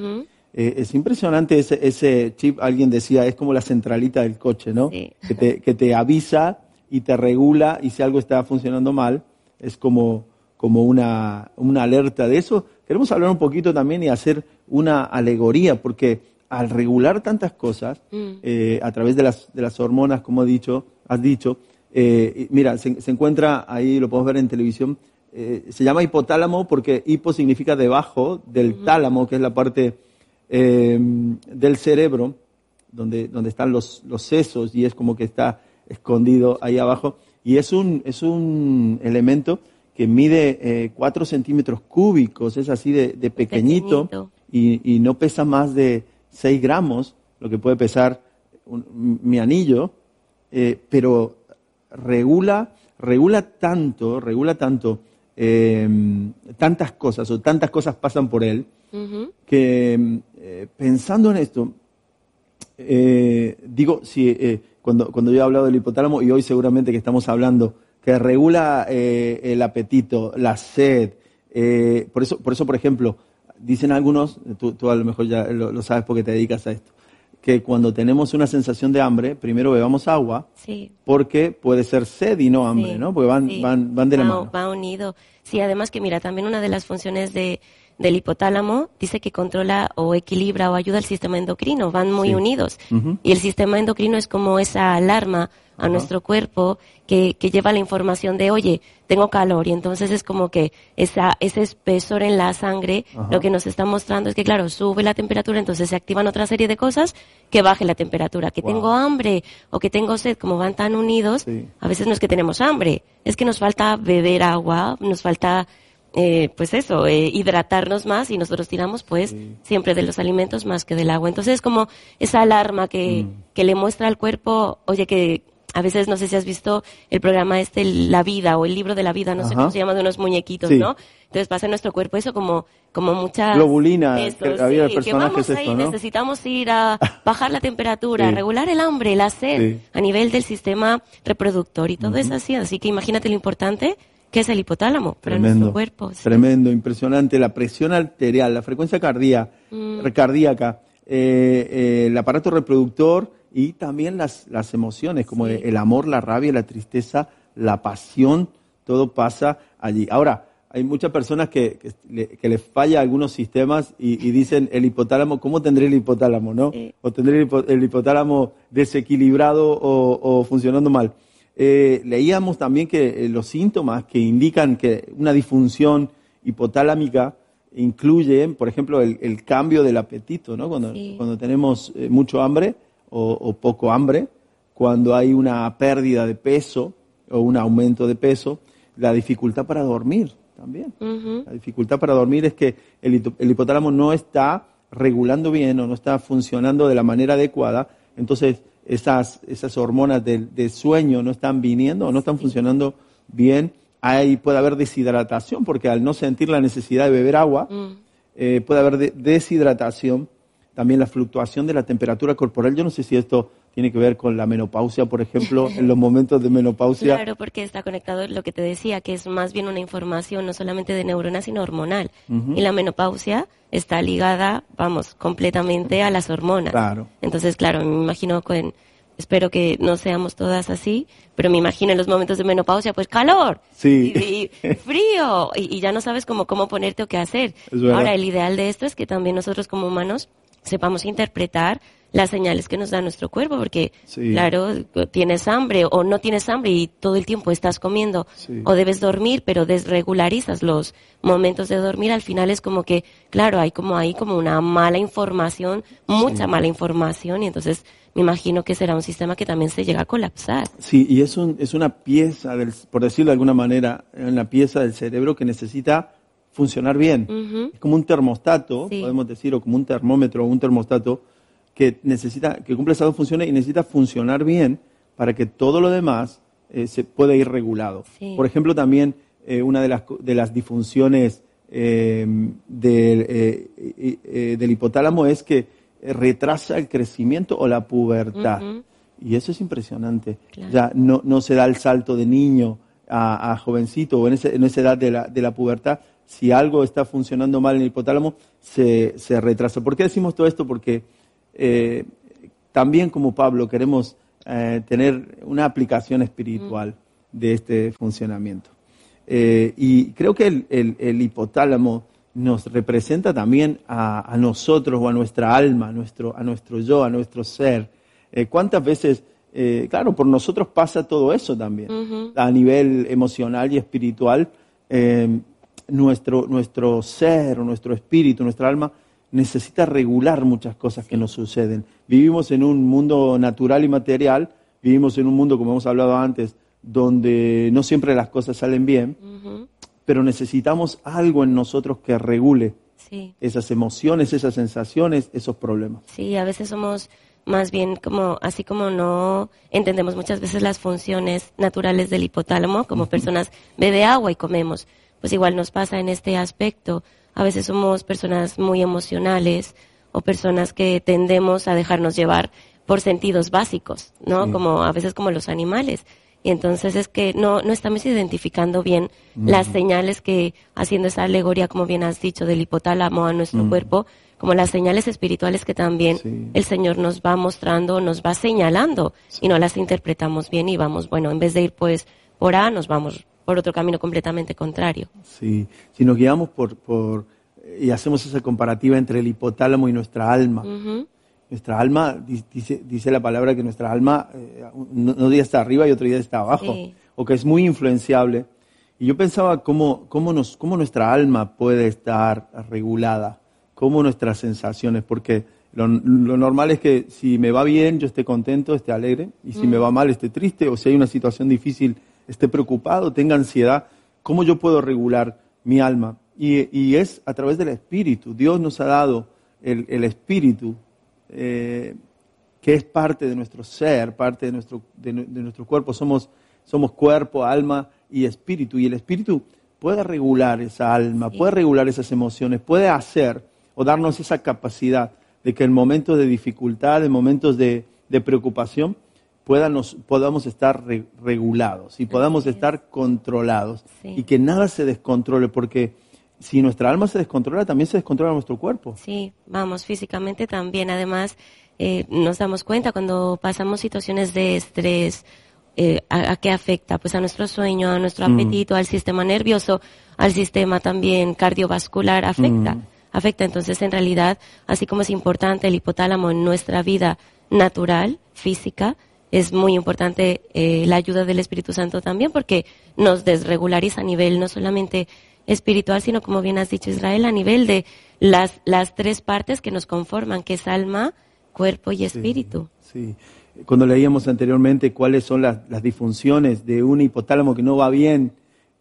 Eh, es impresionante ese, ese chip, alguien decía, es como la centralita del coche, ¿no? Que, te, que te avisa y te regula y si algo está funcionando mal, es como, como una, una alerta de eso. Queremos hablar un poquito también y hacer una alegoría, porque al regular tantas cosas, Mm. eh, a través de las, de las hormonas, como he dicho, has dicho, eh, mira, se, se encuentra ahí, lo podemos ver en televisión, se llama hipotálamo porque hipo significa debajo del tálamo, que es la parte eh, del cerebro, donde, donde están los, los sesos y es como que está escondido ahí abajo. Y es un, es un elemento que mide 4 centímetros cúbicos, es así de, de pequeñito, Pequeñito. Y, y no pesa más de 6 gramos, lo que puede pesar un- mi anillo, eh, pero regula, regula tanto, regula tanto, eh, tantas cosas o tantas cosas pasan por él, que eh, pensando en esto, eh, digo, si, eh, cuando, cuando yo he hablado del hipotálamo y hoy seguramente que estamos hablando que regula eh, el apetito, la sed, eh, por, eso, por eso, por ejemplo, dicen algunos, tú, tú a lo mejor ya lo, lo sabes porque te dedicas a esto, que cuando tenemos una sensación de hambre, primero bebamos agua, Sí. porque puede ser sed y no hambre, Sí, ¿no? Porque van, sí. van, van de la va, mano. va unido. Sí, además que mira, también una de las funciones de, del hipotálamo dice que controla o equilibra o ayuda al sistema endocrino, van muy Sí. unidos. Y el sistema endocrino es como esa alarma a nuestro cuerpo que, que lleva la información de, oye, tengo calor. Y entonces es como que esa, ese espesor en la sangre lo que nos está mostrando es que, claro, sube la temperatura, entonces se activan otra serie de cosas que baje la temperatura. Que Wow. tengo hambre o que tengo sed, como van tan unidos, a veces no es que tenemos hambre, es que nos falta beber agua, nos falta, eh, pues eso, eh, hidratarnos más y nosotros tiramos pues siempre de los alimentos más que del agua. Entonces es como esa alarma que, que le muestra al cuerpo, oye, que a veces no sé si has visto el programa este, La Vida o el libro de la vida, no sé cómo se llama, de unos muñequitos, Sí. ¿no? Entonces pasa en nuestro cuerpo eso como, como mucha... Globulina, Eso, que había sí, que vamos ahí, esto, ¿no? necesitamos ir a bajar la temperatura, Sí. regular el hambre, la sed, a nivel del sistema reproductor y todo Ujú. es así. Así que imagínate lo importante que es el hipotálamo para Tremendo, nuestro cuerpo. sí. tremendo, impresionante. La presión arterial, la frecuencia cardíaca, Mm. cardíaca, eh, eh, el aparato reproductor y también las, las emociones, como el amor, la rabia, la tristeza, la pasión, todo pasa allí. Ahora, hay muchas personas que, que, le- que les falla algunos sistemas y, y dicen el hipotálamo, ¿cómo tendré el hipotálamo, no? O tendré el, hipo- el hipotálamo desequilibrado o, o funcionando mal. Eh, leíamos también que eh, los síntomas que indican que una disfunción hipotálámica incluyen, por ejemplo, el, el cambio del apetito, ¿no? Cuando, Sí. cuando tenemos eh, mucho hambre o, o poco hambre, cuando hay una pérdida de peso o un aumento de peso, la dificultad para dormir también. La dificultad para dormir es que el, el hipotálamo no está regulando bien o no está funcionando de la manera adecuada, entonces esas, esas hormonas del, del sueño no están viniendo o no están funcionando bien, ahí puede haber deshidratación, porque al no sentir la necesidad de beber agua, Mm. eh, puede haber de- deshidratación, también la fluctuación de la temperatura corporal. Yo no sé si esto tiene que ver con la menopausia, por ejemplo, en los momentos de menopausia. Claro, porque está conectado lo que te decía, que es más bien una información no solamente de neuronas, sino hormonal. Y la menopausia está ligada, vamos, completamente a las hormonas. Claro. Entonces, claro, me imagino con, espero que no seamos todas así, pero me imagino en los momentos de menopausia, pues calor, Sí. y, y frío, y, y ya no sabes cómo, cómo ponerte o qué hacer. Ahora, el ideal de esto es que también nosotros como humanos sepamos interpretar las señales que nos da nuestro cuerpo, porque, Sí. claro, tienes hambre o no tienes hambre y todo el tiempo estás comiendo, Sí. o debes dormir, pero desregularizas los momentos de dormir, al final es como que, claro, hay como ahí como una mala información, mucha mala información, y entonces me imagino que será un sistema que también se llega a colapsar. Sí, y es, un, es una pieza, del, por decirlo de alguna manera, una pieza del cerebro que necesita funcionar bien. Es como un termostato, podemos decir, o como un termómetro o un termostato que necesita, que cumple esas dos funciones y necesita funcionar bien para que todo lo demás eh, se pueda ir regulado. Sí. Por ejemplo, también eh, una de las, de las disfunciones eh, del, eh, eh, del hipotálamo es que retrasa el crecimiento o la pubertad. Y eso es impresionante. Claro. Ya no, no se da el salto de niño a, a jovencito o en, ese- en esa edad de la, de la pubertad. Si algo está funcionando mal en el hipotálamo, se, se retrasa. ¿Por qué decimos todo esto? Porque eh, también como Pablo queremos eh, tener una aplicación espiritual de este funcionamiento. Eh, y creo que el, el- el hipotálamo nos representa también a, a nosotros o a nuestra alma, a nuestro, a nuestro yo, a nuestro ser. ¿Cuántas veces, eh, claro, por nosotros pasa todo eso también, a nivel emocional y espiritual? eh, nuestro, nuestro ser, nuestro espíritu, nuestra alma necesita regular muchas cosas que nos suceden. Vivimos en un mundo natural y material, vivimos en un mundo, como hemos hablado antes, donde no siempre las cosas salen bien, pero necesitamos algo en nosotros que regule Sí. esas emociones, esas sensaciones, esos problemas. Sí, a veces somos más bien como, así como no entendemos muchas veces las funciones naturales del hipotálamo, como personas bebe agua y comemos, pues igual nos pasa en este aspecto. A veces somos personas muy emocionales o personas que tendemos a dejarnos llevar por sentidos básicos, ¿no? Como a veces como los animales. Y entonces es que no, no estamos identificando bien las señales que, haciendo esa alegoría, como bien has dicho, del hipotálamo a nuestro cuerpo, como las señales espirituales que también Sí. el Señor nos va mostrando, nos va señalando y no las interpretamos bien y vamos, bueno, en vez de ir pues por A, nos vamos por otro camino completamente contrario. Sí, si nos guiamos por, por y hacemos esa comparativa entre el hipotálamo y nuestra alma. Ujú. Nuestra alma, di- dice, dice la palabra que nuestra alma eh, no, no día está arriba y otro día está abajo, Sí. o que es muy influenciable. Y yo pensaba cómo, cómo, nos, cómo nuestra alma puede estar regulada, cómo nuestras sensaciones, porque lo, lo normal es que si me va bien, yo esté contento, esté alegre, y si me va mal, esté triste, o si hay una situación difícil, esté preocupado, tenga ansiedad. ¿Cómo yo puedo regular mi alma? Y, y es a través del Espíritu. Dios nos ha dado el, el Espíritu, eh, que es parte de nuestro ser, parte de nuestro, de, nu- de nuestro cuerpo. Somos, somos cuerpo, alma y espíritu. Y el Espíritu puede regular esa alma, puede regular esas emociones, puede hacer o darnos esa capacidad de que en momentos de dificultad, en momentos de, de preocupación, puedanos- podamos estar re- regulados y podamos Así es. estar controlados Sí. y que nada se descontrole, porque si nuestra alma se descontrola, también se descontrola nuestro cuerpo. Sí, vamos, físicamente también. Además, eh, nos damos cuenta cuando pasamos situaciones de estrés, eh, a, a qué afecta? Pues a nuestro sueño, a nuestro Mm. apetito, al sistema nervioso, al sistema también cardiovascular, afecta. Mm. Afecta. Entonces, en realidad, así como es importante el hipotálamo en nuestra vida natural, física, es muy importante eh, la ayuda del Espíritu Santo también porque nos desregulariza a nivel no solamente espiritual, sino como bien has dicho Israel, a nivel de las, las tres partes que nos conforman, que es alma, cuerpo y espíritu. Sí. Cuando leíamos anteriormente cuáles son las, las disfunciones de un hipotálamo que no va bien,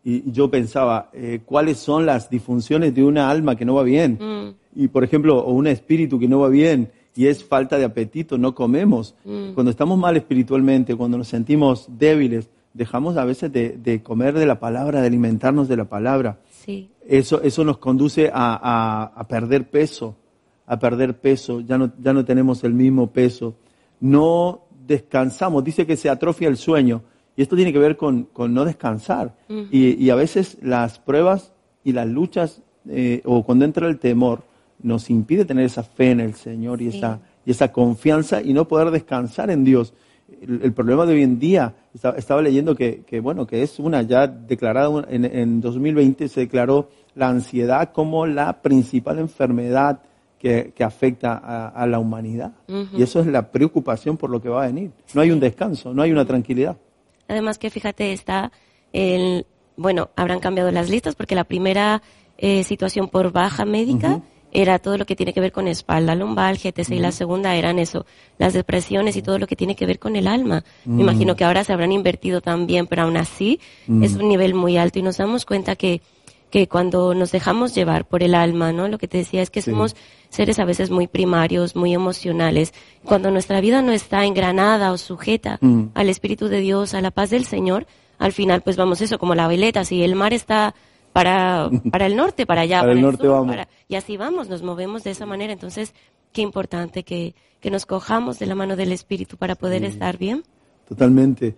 y yo pensaba, eh, ¿cuáles son las disfunciones de una alma que no va bien? Mm, y, por ejemplo, o un espíritu que no va bien y es falta de apetito, no comemos. Mm. Cuando estamos mal espiritualmente, cuando nos sentimos débiles, dejamos a veces de, de comer de la palabra, de alimentarnos de la palabra. Sí. Eso, eso nos conduce a, a- a perder peso, a perder peso, ya no, ya no tenemos el mismo peso. No descansamos, dice que se atrofia el sueño, y esto tiene que ver con, con no descansar. Y, y a veces las pruebas y las luchas, eh, o cuando entra el temor, nos impide tener esa fe en el Señor y, Sí. esa, y esa confianza y no poder descansar en Dios. El, el problema de hoy en día, estaba, estaba leyendo que, que, bueno, que es una ya declarada en, en 2020 se declaró la ansiedad como la principal enfermedad que, que afecta a, a la humanidad. Y eso es la preocupación por lo que va a venir. No hay un descanso, no hay una tranquilidad. Además que fíjate, está el, bueno, habrán cambiado las listas porque la primera eh, situación por baja médica. Era todo lo que tiene que ver con espalda lumbar, GTC, y la segunda eran eso, las depresiones y todo lo que tiene que ver con el alma. Mm. Me imagino que ahora se habrán invertido también, pero aún así Mm. es un nivel muy alto y nos damos cuenta que que cuando nos dejamos llevar por el alma, ¿no? Lo que te decía es que Sí. somos seres a veces muy primarios, muy emocionales. Cuando nuestra vida no está engranada o sujeta Mm. al Espíritu de Dios, a la paz del Señor, al final pues vamos eso, como la veleta, si el mar está para, para el norte, para allá, Para el el norte sur, vamos. para- y así vamos, nos movemos de esa manera. Entonces, qué importante que, que nos cojamos de la mano del Espíritu para poder Sí. estar bien. Totalmente.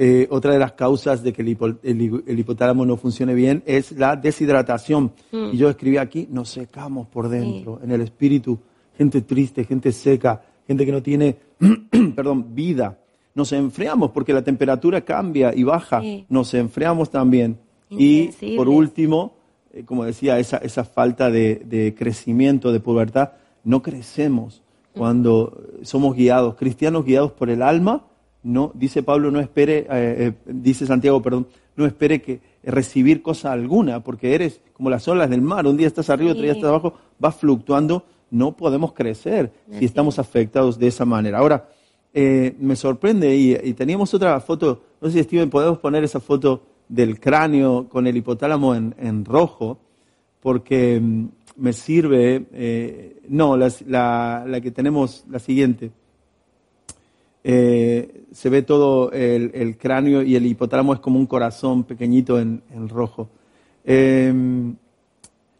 Eh, otra de las causas de que el, hipo- el hi- el hipotálamo no funcione bien es la deshidratación. Mm. Y yo escribí aquí, nos secamos por dentro, en el espíritu, gente triste, gente seca, gente que no tiene, perdón, vida. Nos enfriamos porque la temperatura cambia y baja. Sí. Nos enfriamos también. Y por último, eh, como decía, esa, esa falta de, de crecimiento, de pubertad, no crecemos cuando somos guiados, cristianos guiados por el alma, no, dice Pablo, no espere, eh, eh, dice Santiago, perdón, no espere que recibir cosa alguna, porque eres como las olas del mar, un día estás arriba, otro día estás abajo, vas fluctuando, no podemos crecer Así si estamos afectados de esa manera. Ahora, eh, me sorprende, y, y teníamos otra foto, no sé si Steven, podemos poner esa foto del cráneo con el hipotálamo en, en rojo, porque mm, me sirve, eh, no, la, la que tenemos, la siguiente, Eh, se ve todo el, el cráneo y el hipotálamo es como un corazón pequeñito en, en rojo. Eh,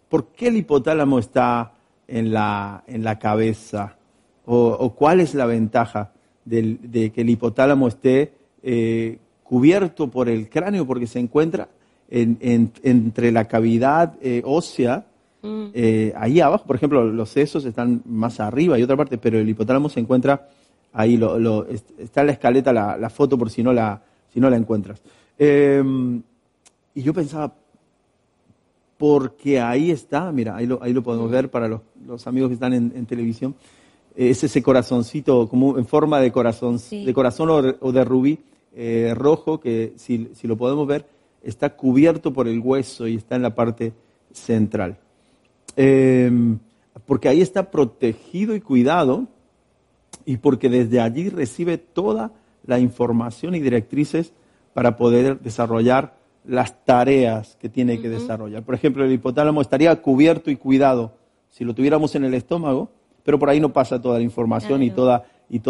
¿Por qué el hipotálamo está en la, en la cabeza? ¿O, o cuál es la ventaja del- de que el hipotálamo esté eh, cubierto por el cráneo? Porque se encuentra en- en- entre la cavidad eh, ósea, Mm. eh, ahí abajo, por ejemplo, los sesos están más arriba y otra parte, pero el hipotálamo se encuentra ahí, lo, lo- est- está en la escaleta la, la foto por si no la, si no la encuentras. Eh, y yo pensaba, porque ahí está, mira, ahí lo, ahí lo podemos ver para los, los amigos que están en, en televisión, es ese corazoncito como en forma de corazón, Sí. de corazón o de rubí eh, rojo, que si, si lo podemos ver, está cubierto por el hueso y está en la parte central. Eh, porque ahí está protegido y cuidado y porque desde allí recibe toda la información y directrices para poder desarrollar las tareas que tiene que desarrollar. Por ejemplo, el hipotálamo estaría cubierto y cuidado si lo tuviéramos en el estómago, pero por ahí no pasa toda la información y toda y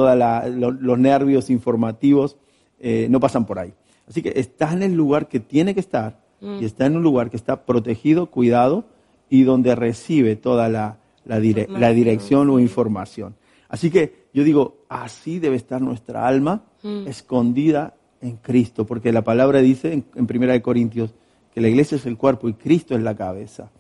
lo- los nervios informativos eh, no pasan por ahí. Así que está en el lugar que tiene que estar Mm. y está en un lugar que está protegido, cuidado y donde recibe toda la, la, dire- la dirección o información. Así que yo digo, así debe estar nuestra alma Mm. escondida en Cristo, porque la palabra dice en, en Primera de Corintios que la iglesia es el cuerpo y Cristo es la cabeza.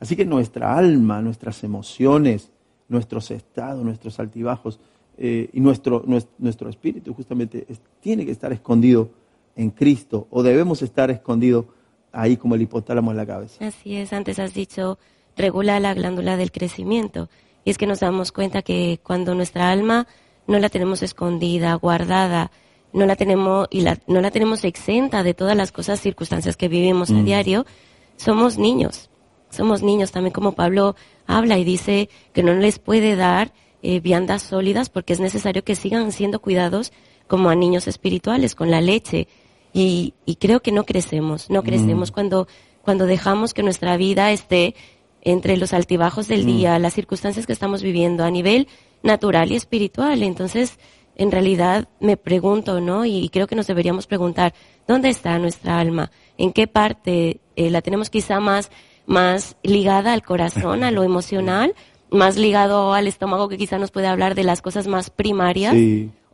Así que nuestra alma, nuestras emociones, nuestros estados, nuestros altibajos eh, y nuestro, nues- nuestro, espíritu justamente es- tiene que estar escondido en Cristo o debemos estar escondido ahí como el hipotálamo en la cabeza. Así es, antes has dicho, regula la glándula del crecimiento. Y es que nos damos cuenta que cuando nuestra alma no la tenemos escondida, guardada, no la tenemos y la, no la tenemos exenta de todas las cosas, circunstancias que vivimos a Mm. diario, somos niños. Somos niños también como Pablo habla y dice que no les puede dar eh, viandas sólidas porque es necesario que sigan siendo cuidados como a niños espirituales, con la leche. Y, y creo que no crecemos, no crecemos Mm. cuando, cuando dejamos que nuestra vida esté entre los altibajos del Mm. día, las circunstancias que estamos viviendo a nivel natural y espiritual. Entonces, en realidad me pregunto, ¿no? Y creo que nos deberíamos preguntar, ¿dónde está nuestra alma? ¿En qué parte eh, la tenemos quizá más, más ligada al corazón, a lo emocional? Más ligado al estómago que quizá nos puede hablar de las cosas más primarias.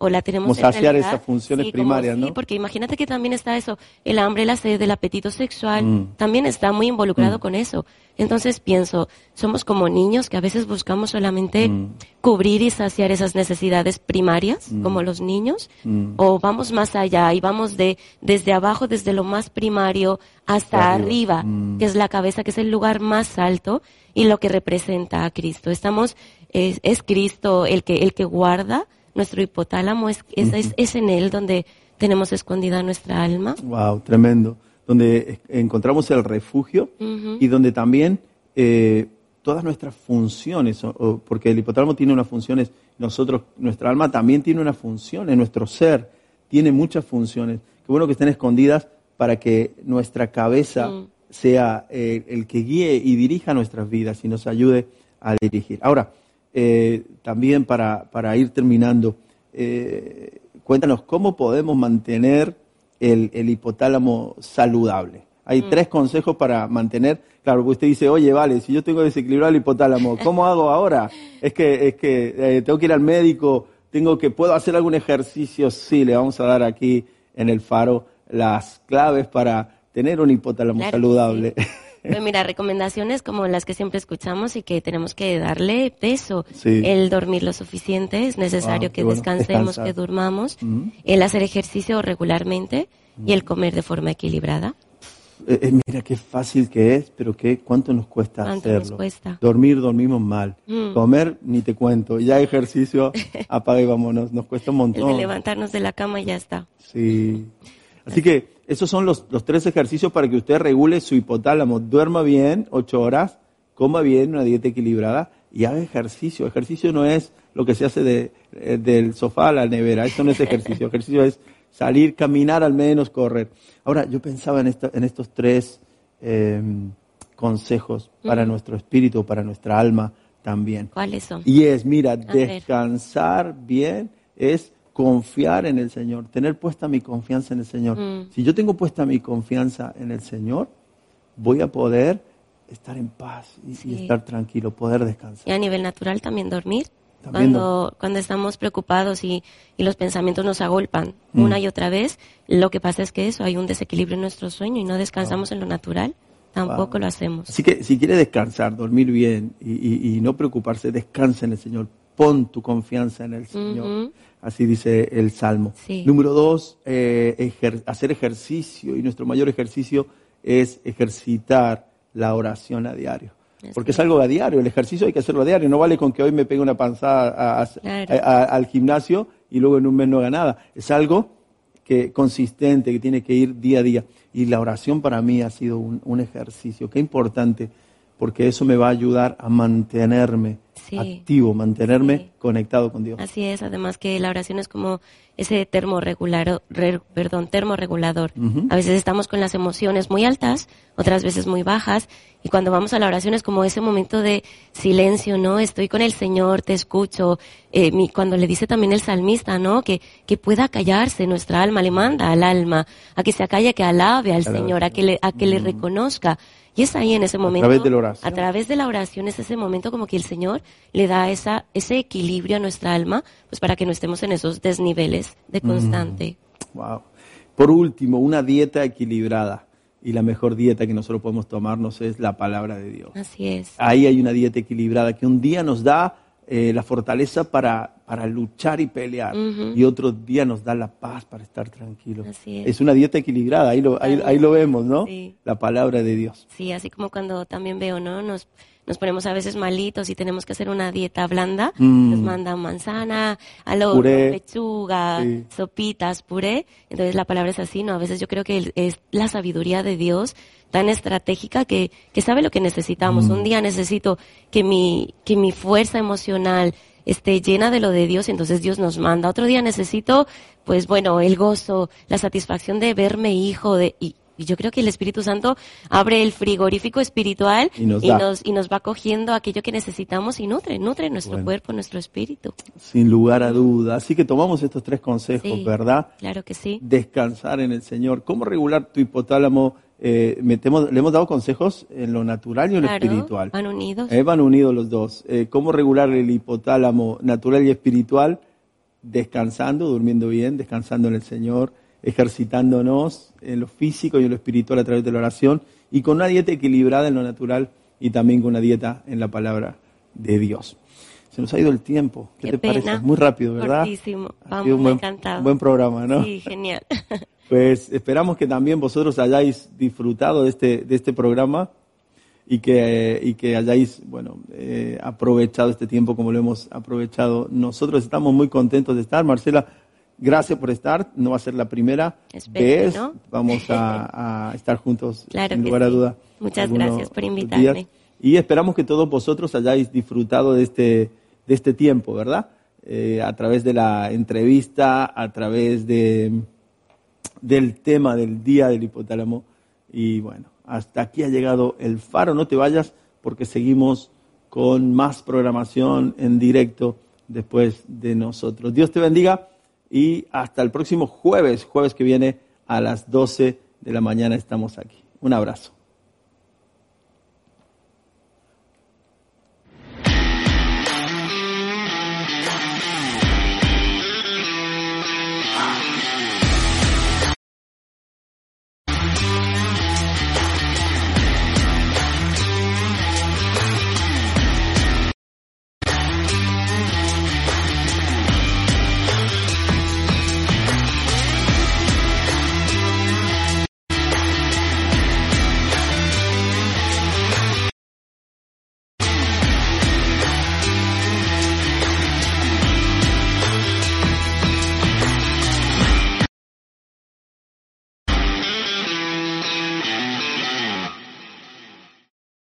O la tenemos Como saciar esas funciones sí, como- primarias, sí, ¿no? porque imagínate que también está eso, el hambre, la sed, el apetito sexual, Mm. también está muy involucrado Mm. con eso. Entonces pienso, somos como niños que a veces buscamos solamente Mm. cubrir y saciar esas necesidades primarias, como los niños, o vamos más allá y vamos de desde abajo, desde lo más primario hasta Arriba. arriba, que es la cabeza, que es el lugar más alto y lo que representa a Cristo. Estamos es, es Cristo el que el que guarda nuestro hipotálamo, es, es, en él donde tenemos escondida nuestra alma. Wow, tremendo. Donde encontramos el refugio y donde también eh, todas nuestras funciones, o- o- porque el hipotálamo tiene unas funciones, nosotros, nuestra alma también tiene una función, en nuestro ser tiene muchas funciones. Qué bueno que estén escondidas para que nuestra cabeza Mm. sea eh, el que guíe y dirija nuestras vidas y nos ayude a dirigir. Ahora, eh, también para, para ir terminando, eh, cuéntanos cómo podemos mantener el, el hipotálamo saludable. Hay Mm. tres consejos para mantener, claro, porque usted dice, oye, vale, si yo tengo desequilibrado el hipotálamo, ¿cómo hago ahora? Es que, es que eh, tengo que ir al médico, tengo que, ¿puedo hacer algún ejercicio? Sí, le vamos a dar aquí en el faro las claves para tener un hipotálamo Claro saludable. Pues mira, recomendaciones como las que siempre escuchamos y que tenemos que darle peso. Sí. El dormir lo suficiente, es necesario Wow, que bueno. descansemos, Descansar. que durmamos, Ujú. el hacer ejercicio regularmente y el comer de forma equilibrada. Eh, eh, mira qué fácil que es, pero qué cuánto nos cuesta ¿Cuánto nos cuesta? Dormir, dormimos mal. Mm. Comer, ni te cuento. Ya ejercicio, apaga y vámonos. Nos cuesta un El de montón. levantarnos de la cama y ya está. Sí. Así que esos son los, los tres ejercicios para que usted regule su hipotálamo. Duerma bien, ocho horas, coma bien, una dieta equilibrada y haga ejercicio. Ejercicio no es lo que se hace de, eh, del sofá a la nevera. Eso no es ejercicio. Ejercicio es salir, caminar al menos, correr. Ahora, yo pensaba en, esta- en estos tres eh, consejos para nuestro espíritu, para nuestra alma también. ¿Cuáles son? Y es, mira, descansar bien es confiar en el Señor, tener puesta mi confianza en el Señor. Mm. Si yo tengo puesta mi confianza en el Señor, voy a poder estar en paz y, estar tranquilo, poder descansar. Y a nivel natural también dormir. También cuando, cuando estamos preocupados y, y los pensamientos nos agolpan Mm. una y otra vez, lo que pasa es que eso, hay un desequilibrio en nuestro sueño y no descansamos en lo natural, tampoco Wow. lo hacemos. Así que si quiere descansar, dormir bien y, y- y no preocuparse, descansa en el Señor. Pon tu confianza en el Señor. Así dice el Salmo. Sí. Número dos, eh, ejer- hacer ejercicio. Y nuestro mayor ejercicio es ejercitar la oración a diario. Porque es algo a diario, el ejercicio hay que hacerlo a diario. No vale con que hoy me pegue una panzada a- a- Claro. a- a- al gimnasio y luego en un mes no haga nada. Es algo que consistente, que tiene que ir día a día. Y la oración para mí ha sido un, un ejercicio. Qué importante, porque eso me va a ayudar a mantenerme Sí. activo, mantenerme conectado con Dios. Así es, además que la oración es como ese re- perdón, termorregulador. Ujú. A veces estamos con las emociones muy altas, otras veces muy bajas, y cuando vamos a la oración es como ese momento de silencio, ¿no? Estoy con el Señor, te escucho. Eh, mi- cuando le dice también el salmista, ¿no? Que, que pueda callarse nuestra alma, le manda al alma a que se acalle, que alabe al Alabe al Señor, a que le, a que le reconozca. Y es ahí en ese momento. través de la oración. A través de la oración es ese momento como que el Señor le da esa, ese equilibrio a nuestra alma, pues para que no estemos en esos desniveles de Mm. constante. Wow. Por último, una dieta equilibrada. Y la mejor dieta que nosotros podemos tomarnos es la palabra de Dios. Así es. Ahí hay una dieta equilibrada que un día nos da eh, la fortaleza para, para luchar y pelear. Y otro día nos da la paz para estar tranquilos. Así es. una dieta equilibrada, ahí lo, ahí, ahí lo vemos, ¿no? Sí. La palabra de Dios. Sí, así como cuando también veo, ¿no? Nos, nos ponemos a veces malitos y tenemos que hacer una dieta blanda. Mm. Nos mandan manzana, al horno, Puré. lechuga, Sí. sopitas, puré. Entonces la palabra es así, ¿no? A veces yo creo que es la sabiduría de Dios tan estratégica que, que sabe lo que necesitamos. Mm. Un día necesito que mi, que mi fuerza emocional esté llena de lo de Dios, entonces Dios nos manda. Otro día necesito, pues bueno, el gozo, la satisfacción de verme hijo de, y Y yo creo que el Espíritu Santo abre el frigorífico espiritual Y nos y nos, y nos va cogiendo aquello que necesitamos y nutre, nutre nuestro Bueno. cuerpo, nuestro espíritu. Sin lugar a duda. Así que tomamos estos tres consejos, Sí, ¿verdad? Claro que sí. Descansar en el Señor. ¿Cómo regular tu hipotálamo? Eh, metemos- le hemos dado consejos en lo natural y en lo espiritual. van unidos. Eh, van unidos los dos. Eh, ¿Cómo regular el hipotálamo natural y espiritual? Descansando, durmiendo bien, descansando en el Señor, ejercitándonos en lo físico y en lo espiritual a través de la oración y con una dieta equilibrada en lo natural y también con una dieta en la palabra de Dios. Se nos ha ido el tiempo. ¿Qué, Qué te parece? Muy rápido, ¿verdad? Cortísimo. Vamos, un me buen, encantado. buen programa, ¿no? Sí, genial. Pues esperamos que también vosotros hayáis disfrutado de este, de este programa y que, y que hayáis bueno, eh, aprovechado este tiempo como lo hemos aprovechado. Nosotros estamos muy contentos de estar. Marcela, gracias por estar. No va a ser la primera Espero, vez. ¿no? Vamos a, a estar juntos, Claro sin lugar a duda. Muchas gracias por días. invitarme. Y esperamos que todos vosotros hayáis disfrutado de este, de este tiempo, ¿verdad? Eh, a través de la entrevista, a través de, del tema del día del hipotálamo. Y bueno, hasta aquí ha llegado el faro. No te vayas porque seguimos con más programación en directo después de nosotros. Dios te bendiga y hasta el próximo jueves, jueves que viene a las 12 de la mañana estamos aquí. Un abrazo.